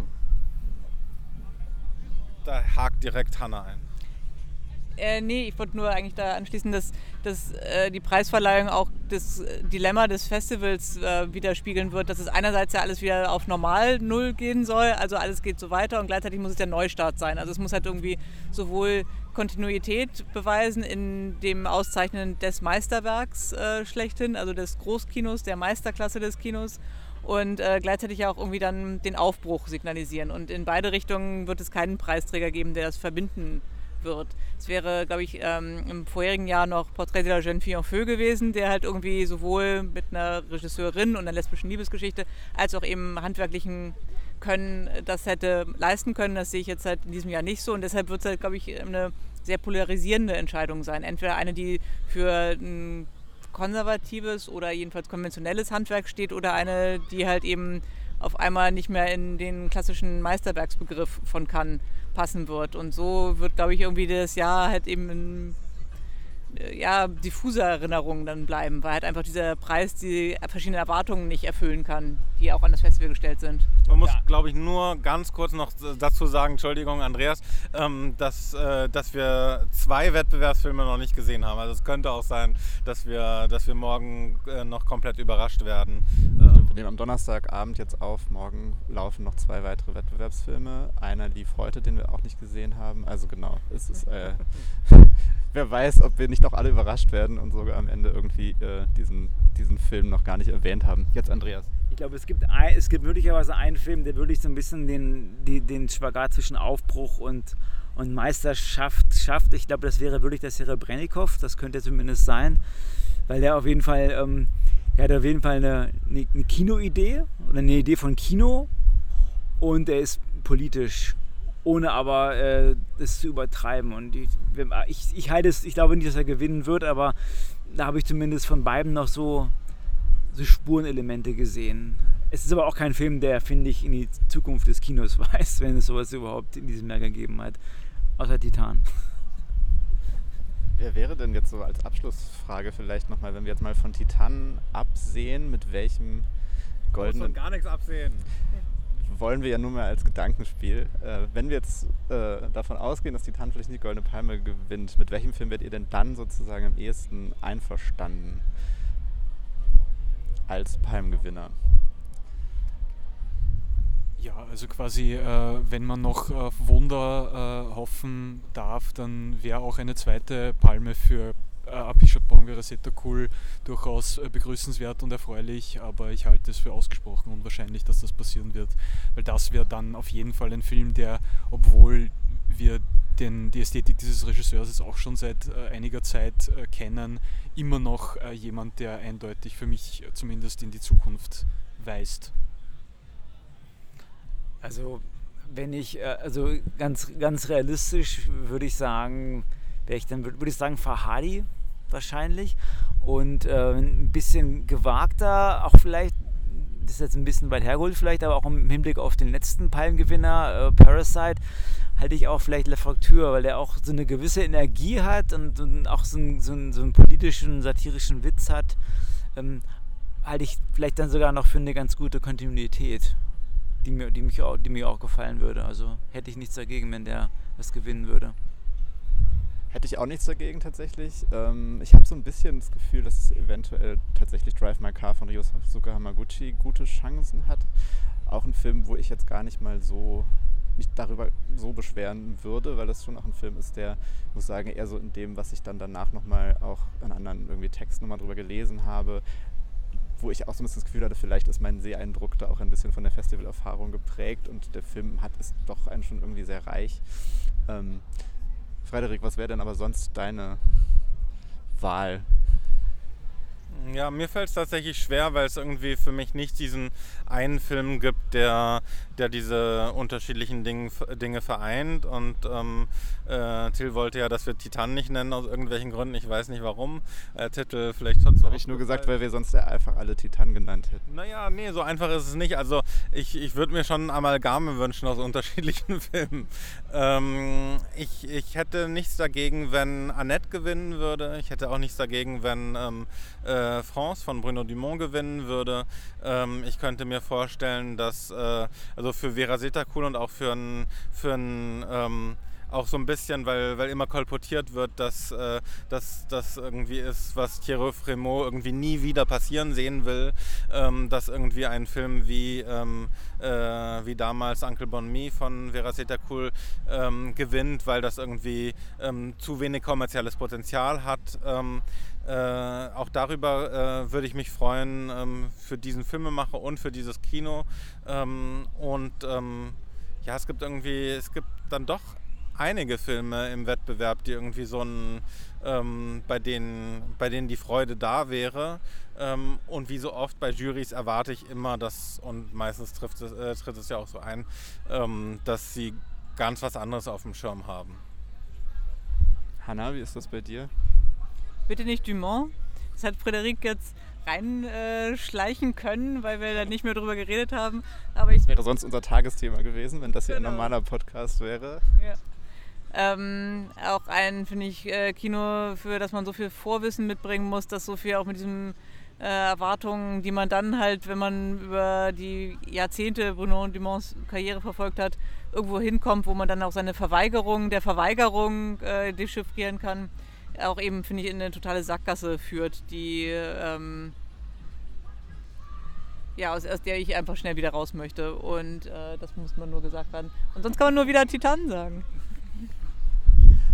D: da hakt direkt Hannah ein.
E: Äh, nee, ich wollte nur eigentlich da anschließen, dass, dass äh, die Preisverleihung auch das Dilemma des Festivals äh, widerspiegeln wird, dass es einerseits ja alles wieder auf normal Null gehen soll, also alles geht so weiter und gleichzeitig muss es der Neustart sein. Also es muss halt irgendwie sowohl Kontinuität beweisen in dem Auszeichnen des Meisterwerks äh, schlechthin, also des Großkinos, der Meisterklasse des Kinos und äh, gleichzeitig auch irgendwie dann den Aufbruch signalisieren. Und in beide Richtungen wird es keinen Preisträger geben, der das verbinden kann wird. Es wäre, glaube ich, ähm, im vorherigen Jahr noch Portrait de la jeune fille en feu gewesen, der halt irgendwie sowohl mit einer Regisseurin und einer lesbischen Liebesgeschichte als auch eben handwerklichen Können das hätte leisten können. Das sehe ich jetzt halt in diesem Jahr nicht so und deshalb wird es halt, glaube ich, eine sehr polarisierende Entscheidung sein. Entweder eine, die für ein konservatives oder jedenfalls konventionelles Handwerk steht oder eine, die halt eben auf einmal nicht mehr in den klassischen Meisterwerksbegriff von Cannes passen wird. Und so wird, glaube ich, irgendwie das Jahr halt eben in äh, ja, diffuse Erinnerungen dann bleiben, weil halt einfach dieser Preis die verschiedenen Erwartungen nicht erfüllen kann, die auch an das Festival gestellt sind.
D: Man muss, glaube ich, nur ganz kurz noch dazu sagen, Entschuldigung, Andreas, ähm, dass, äh, dass wir zwei Wettbewerbsfilme noch nicht gesehen haben. Also es könnte auch sein, dass wir, dass wir morgen äh, noch komplett überrascht werden.
A: Wir nehmen am Donnerstagabend jetzt auf. Morgen laufen noch zwei weitere Wettbewerbsfilme. Einer lief heute, den wir auch nicht gesehen haben. Also genau, es ist... Äh, *laughs* *laughs* wer weiß, ob wir nicht auch alle überrascht werden und sogar am Ende irgendwie äh, diesen, diesen Film noch gar nicht erwähnt haben. Jetzt Andreas.
C: Ich glaube, es gibt, ein, es gibt möglicherweise einen Film, der wirklich so ein bisschen den, die, den Spagat zwischen Aufbruch und, und Meisterschaft schafft. Ich glaube, das wäre wirklich der Serebrennikov, das könnte zumindest sein, weil der auf jeden Fall, ähm, der hat auf jeden Fall eine, eine, eine Kinoidee oder eine Idee von Kino und er ist politisch ohne aber äh, es zu übertreiben. Und ich, ich, ich halte es, ich glaube nicht, dass er gewinnen wird, aber da habe ich zumindest von beiden noch so, so Spurenelemente gesehen. Es ist aber auch kein Film, der, finde ich, in die Zukunft des Kinos *laughs* weist, wenn es sowas überhaupt in diesem Jahr gegeben hat. Außer Titan.
A: Wer wäre denn jetzt so als Abschlussfrage vielleicht nochmal, wenn wir jetzt mal von Titan absehen, mit welchem goldenen...
D: gar nichts absehen.
A: Wollen wir ja nur mal als Gedankenspiel. Äh, wenn wir jetzt äh, davon ausgehen, dass Titan vielleicht nicht die Goldene Palme gewinnt, mit welchem Film werdet ihr denn dann sozusagen am ehesten einverstanden als Palmgewinner?
B: Ja, also quasi, äh, wenn man noch auf Wunder äh, hoffen darf, dann wäre auch eine zweite Palme für äh, Apichatpong Rosetta cool durchaus äh, begrüßenswert und erfreulich, aber ich halte es für ausgesprochen unwahrscheinlich, dass das passieren wird, weil das wäre dann auf jeden Fall ein Film, der, obwohl wir den, die Ästhetik dieses Regisseurs jetzt auch schon seit äh, einiger Zeit äh, kennen, immer noch äh, jemand, der eindeutig für mich zumindest in die Zukunft weist.
C: Also wenn ich, äh, also ganz, ganz realistisch würde ich sagen, wäre ich dann, würde ich sagen Fahadi wahrscheinlich und äh, ein bisschen gewagter, auch vielleicht, das ist jetzt ein bisschen weit hergeholt vielleicht, aber auch im Hinblick auf den letzten Palmgewinner, äh, Parasite, halte ich auch vielleicht Le Fraktur, weil der auch so eine gewisse Energie hat und, und auch so, ein, so, einen, so einen politischen, satirischen Witz hat, ähm, halte ich vielleicht dann sogar noch für eine ganz gute Kontinuität die mir, die, mich auch, die mir auch gefallen würde. Also hätte ich nichts dagegen, wenn der was gewinnen würde.
A: Hätte ich auch nichts dagegen tatsächlich. Ähm, ich habe so ein bisschen das Gefühl, dass eventuell tatsächlich Drive My Car von Ryosuke Hamaguchi gute Chancen hat. Auch ein Film, wo ich jetzt gar nicht mal so mich darüber so beschweren würde, weil das schon auch ein Film ist, der, muss sagen, eher so in dem, was ich dann danach nochmal auch in anderen irgendwie Texten nochmal drüber gelesen habe, wo ich auch so ein bisschen das Gefühl hatte, vielleicht ist mein Seeeindruck da auch ein bisschen von der Festivalerfahrung geprägt und der Film hat es doch einen schon irgendwie sehr reich. Ähm, Frederik, was wäre denn aber sonst deine Wahl
D: ja, mir fällt es tatsächlich schwer, weil es irgendwie für mich nicht diesen einen Film gibt, der, der diese unterschiedlichen Ding, Dinge vereint. Und ähm, äh, Till wollte ja, dass wir Titan nicht nennen aus irgendwelchen Gründen. Ich weiß nicht warum. Äh, Titel vielleicht
A: sonst. Habe ich nur gesagt, weil wir sonst einfach alle Titan genannt hätten.
D: Naja, nee, so einfach ist es nicht. Also ich, ich würde mir schon Amalgame wünschen aus *laughs* unterschiedlichen Filmen. Ähm, ich, ich hätte nichts dagegen, wenn Annette gewinnen würde. Ich hätte auch nichts dagegen, wenn ähm, äh, France von Bruno Dumont gewinnen würde. Ähm, ich könnte mir vorstellen, dass äh, also für Vera Setakul und auch für ein, für ähm, auch so ein bisschen, weil, weil immer kolportiert wird, dass äh, das irgendwie ist, was Thierry Frémaux irgendwie nie wieder passieren sehen will, ähm, dass irgendwie ein Film wie, ähm, äh, wie damals Uncle Bon Me von Vera Setakul ähm, gewinnt, weil das irgendwie ähm, zu wenig kommerzielles Potenzial hat. Äh, auch darüber äh, würde ich mich freuen ähm, für diesen Filmemacher und für dieses Kino. Ähm, und ähm, ja, es gibt irgendwie, es gibt dann doch einige Filme im Wettbewerb, die irgendwie so ein, ähm, bei, denen, bei denen die Freude da wäre. Ähm, und wie so oft bei Juries erwarte ich immer, dass, und meistens trifft es, äh, tritt es ja auch so ein, ähm, dass sie ganz was anderes auf dem Schirm haben.
A: Hanna, wie ist das bei dir?
E: Bitte nicht Dumont. Das hat Frederik jetzt reinschleichen äh, können, weil wir da nicht mehr drüber geredet haben. Aber ich
A: das wäre sonst unser Tagesthema gewesen, wenn das hier genau. ein normaler Podcast wäre.
E: Ja. Ähm, auch ein, finde ich, äh, Kino, für das man so viel Vorwissen mitbringen muss, dass so viel auch mit diesen äh, Erwartungen, die man dann halt, wenn man über die Jahrzehnte Bruno Dumonts Karriere verfolgt hat, irgendwo hinkommt, wo man dann auch seine Verweigerung der Verweigerung äh, dechiffrieren kann auch eben, finde ich, in eine totale Sackgasse führt, die ähm, ja, aus, aus, der ich einfach schnell wieder raus möchte. Und äh, das muss man nur gesagt haben. Und sonst kann man nur wieder Titan sagen.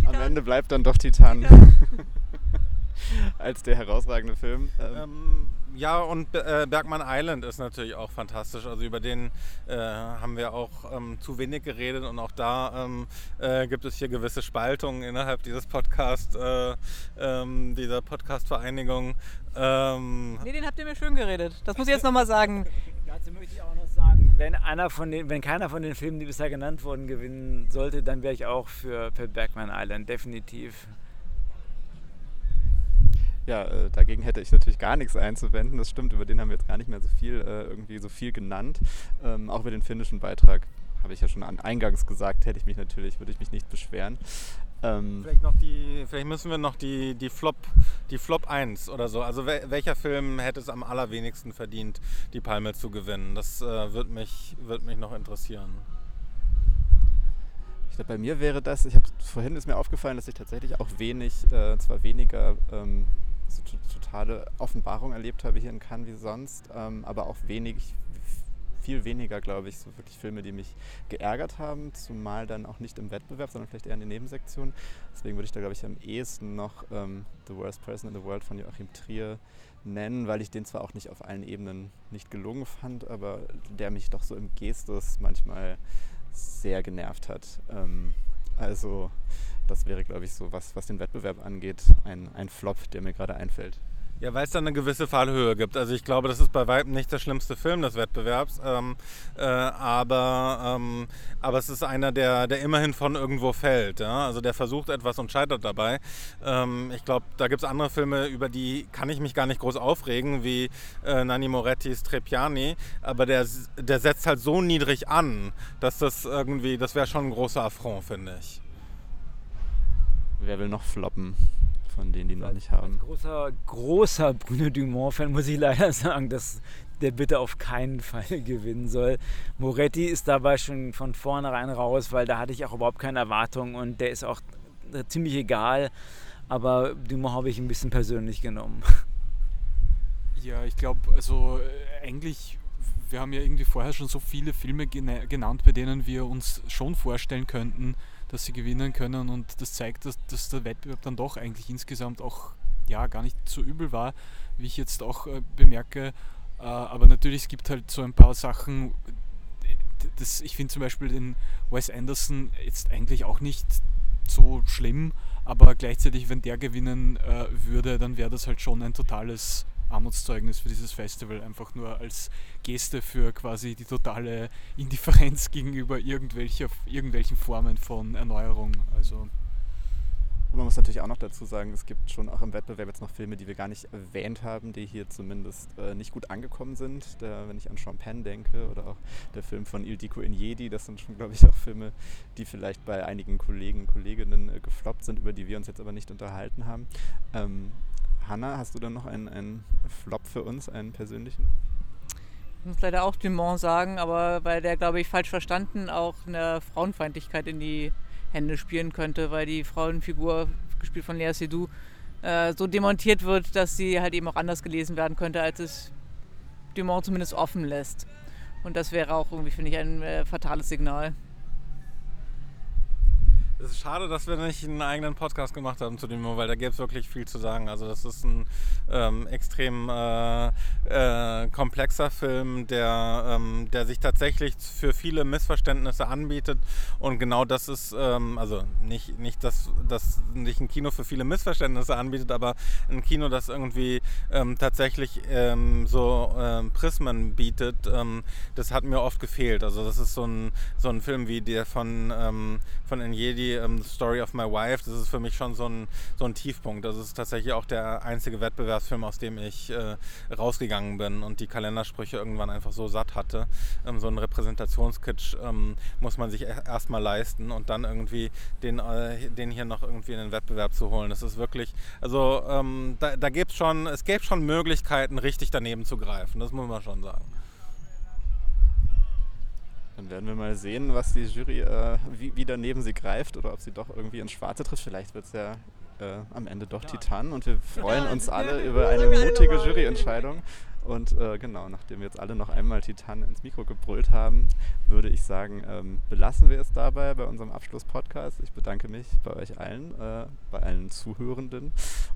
A: Am Ende bleibt dann doch Titan. Titan. *laughs* *laughs* Als der herausragende Film.
D: Ähm, ähm ja, und äh, Bergman Island ist natürlich auch fantastisch. Also über den äh, haben wir auch ähm, zu wenig geredet und auch da ähm, äh, gibt es hier gewisse Spaltungen innerhalb dieses Podcast, äh, ähm, dieser Podcast-Vereinigung.
E: Ähm, nee, den habt ihr mir schön geredet. Das muss ich jetzt nochmal sagen. *laughs*
C: Dazu möchte ich auch noch sagen, wenn, einer von den, wenn keiner von den Filmen, die bisher genannt wurden, gewinnen sollte, dann wäre ich auch für, für Bergman Island, definitiv.
A: Ja, äh, dagegen hätte ich natürlich gar nichts einzuwenden. Das stimmt, über den haben wir jetzt gar nicht mehr so viel, äh, irgendwie so viel genannt. Ähm, auch über den finnischen Beitrag habe ich ja schon an eingangs gesagt, hätte ich mich natürlich, würde ich mich nicht beschweren.
D: Ähm vielleicht, noch die, vielleicht müssen wir noch die, die, Flop, die Flop 1 oder so. Also welcher Film hätte es am allerwenigsten verdient, die Palme zu gewinnen? Das äh, wird, mich, wird mich noch interessieren.
A: Ich glaube, bei mir wäre das, ich habe vorhin ist mir aufgefallen, dass ich tatsächlich auch wenig, äh, zwar weniger ähm, so totale Offenbarung erlebt habe hier in Cannes wie sonst, ähm, aber auch wenig, viel weniger, glaube ich, so wirklich Filme, die mich geärgert haben, zumal dann auch nicht im Wettbewerb, sondern vielleicht eher in den Nebensektionen. Deswegen würde ich da, glaube ich, am ehesten noch ähm, The Worst Person in the World von Joachim Trier nennen, weil ich den zwar auch nicht auf allen Ebenen nicht gelungen fand, aber der mich doch so im Gestus manchmal sehr genervt hat. Ähm, also das wäre, glaube ich, so was, was den Wettbewerb angeht, ein, ein Flop, der mir gerade einfällt.
D: Ja, weil es da eine gewisse Fallhöhe gibt. Also ich glaube, das ist bei weitem nicht der schlimmste Film des Wettbewerbs, ähm, äh, aber, ähm, aber es ist einer, der, der immerhin von irgendwo fällt. Ja? Also der versucht etwas und scheitert dabei. Ähm, ich glaube, da gibt es andere Filme, über die kann ich mich gar nicht groß aufregen, wie äh, Nanni Morettis Trepiani, aber der, der setzt halt so niedrig an, dass das irgendwie, das wäre schon ein großer Affront, finde ich.
A: Wer will noch floppen? von denen, die noch nicht haben.
C: Als großer, großer Bruno Dumont-Fan muss ich leider *laughs* sagen, dass der bitte auf keinen Fall *laughs* gewinnen soll. Moretti ist dabei schon von vornherein raus, weil da hatte ich auch überhaupt keine Erwartung und der ist auch ziemlich egal. Aber Dumont habe ich ein bisschen persönlich genommen. *laughs*
B: Ja, ich glaube, also äh, eigentlich wir haben ja irgendwie vorher schon so viele Filme genannt, bei denen wir uns schon vorstellen könnten, dass sie gewinnen können und das zeigt, dass, dass der Wettbewerb dann doch eigentlich insgesamt auch ja gar nicht so übel war, wie ich jetzt auch äh, bemerke. Äh, aber natürlich, es gibt halt so ein paar Sachen, das, ich finde zum Beispiel den Wes Anderson jetzt eigentlich auch nicht so schlimm, aber gleichzeitig, wenn der gewinnen äh, würde, dann wäre das halt schon ein totales Armutszeugnis für dieses Festival, einfach nur als Geste für quasi die totale Indifferenz *laughs* gegenüber irgendwelcher, irgendwelchen Formen von Erneuerung. Also
A: und man muss natürlich auch noch dazu sagen, es gibt schon auch im Wettbewerb jetzt noch Filme, die wir gar nicht erwähnt haben, die hier zumindest äh, nicht gut angekommen sind. Der, wenn ich an Champagne denke oder auch der Film von Il Dico in Jedi, das sind schon, glaube ich, auch Filme, die vielleicht bei einigen Kollegen und Kolleginnen äh, gefloppt sind, über die wir uns jetzt aber nicht unterhalten haben. Ähm, Hanna, hast du dann noch einen, einen Flop für uns, einen persönlichen?
E: Ich muss leider auch Dumont sagen, aber weil der, glaube ich, falsch verstanden auch eine Frauenfeindlichkeit in die Hände spielen könnte, weil die Frauenfigur, gespielt von Lea Seydoux, äh, so demontiert wird, dass sie halt eben auch anders gelesen werden könnte, als es Dumont zumindest offen lässt. Und das wäre auch irgendwie, finde ich, ein äh, fatales Signal.
D: Es ist schade, dass wir nicht einen eigenen Podcast gemacht haben zu dem, weil da gäbe es wirklich viel zu sagen. Also das ist ein ähm, extrem äh, äh, komplexer Film, der, ähm, der sich tatsächlich für viele Missverständnisse anbietet. Und genau das ist, ähm, also nicht, nicht, dass das nicht ein Kino für viele Missverständnisse anbietet, aber ein Kino, das irgendwie ähm, tatsächlich ähm, so ähm, Prismen bietet, das hat mir oft gefehlt. Also das ist so ein, so ein Film wie der von, von Njedi, ähm, Story of My Wife, das ist für mich schon so ein, so ein Tiefpunkt. Das ist tatsächlich auch der einzige Wettbewerbsfilm, aus dem ich äh, rausgegangen bin und die Kalendersprüche irgendwann einfach so satt hatte. Ähm, so ein Repräsentationskitsch ähm, muss man sich e-, erstmal leisten und dann irgendwie den, äh, den hier noch irgendwie in den Wettbewerb zu holen. Das ist wirklich, also ähm, da, da gibt's schon, es gäbe schon Möglichkeiten, richtig daneben zu greifen. Das muss man schon sagen.
A: Dann werden wir mal sehen, was die Jury, äh, wie, wie daneben sie greift oder ob sie doch irgendwie ins Schwarze trifft. Vielleicht wird es ja äh, am Ende doch. Titan und wir freuen uns alle über eine mutige Juryentscheidung. Und äh, genau, nachdem wir jetzt alle noch einmal Titan ins Mikro gebrüllt haben, würde ich sagen, ähm, belassen wir es dabei bei unserem Abschluss-Podcast. Ich bedanke mich bei euch allen, äh, bei allen Zuhörenden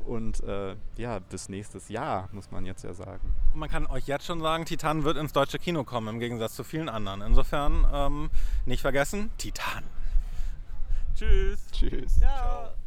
A: und äh, ja, bis nächstes Jahr, muss man jetzt ja sagen.
D: Man kann euch jetzt schon sagen, Titan wird ins deutsche Kino kommen, im Gegensatz zu vielen anderen. Insofern ähm, nicht vergessen, Titan.
A: Tschüss.
D: Tschüss. Ciao.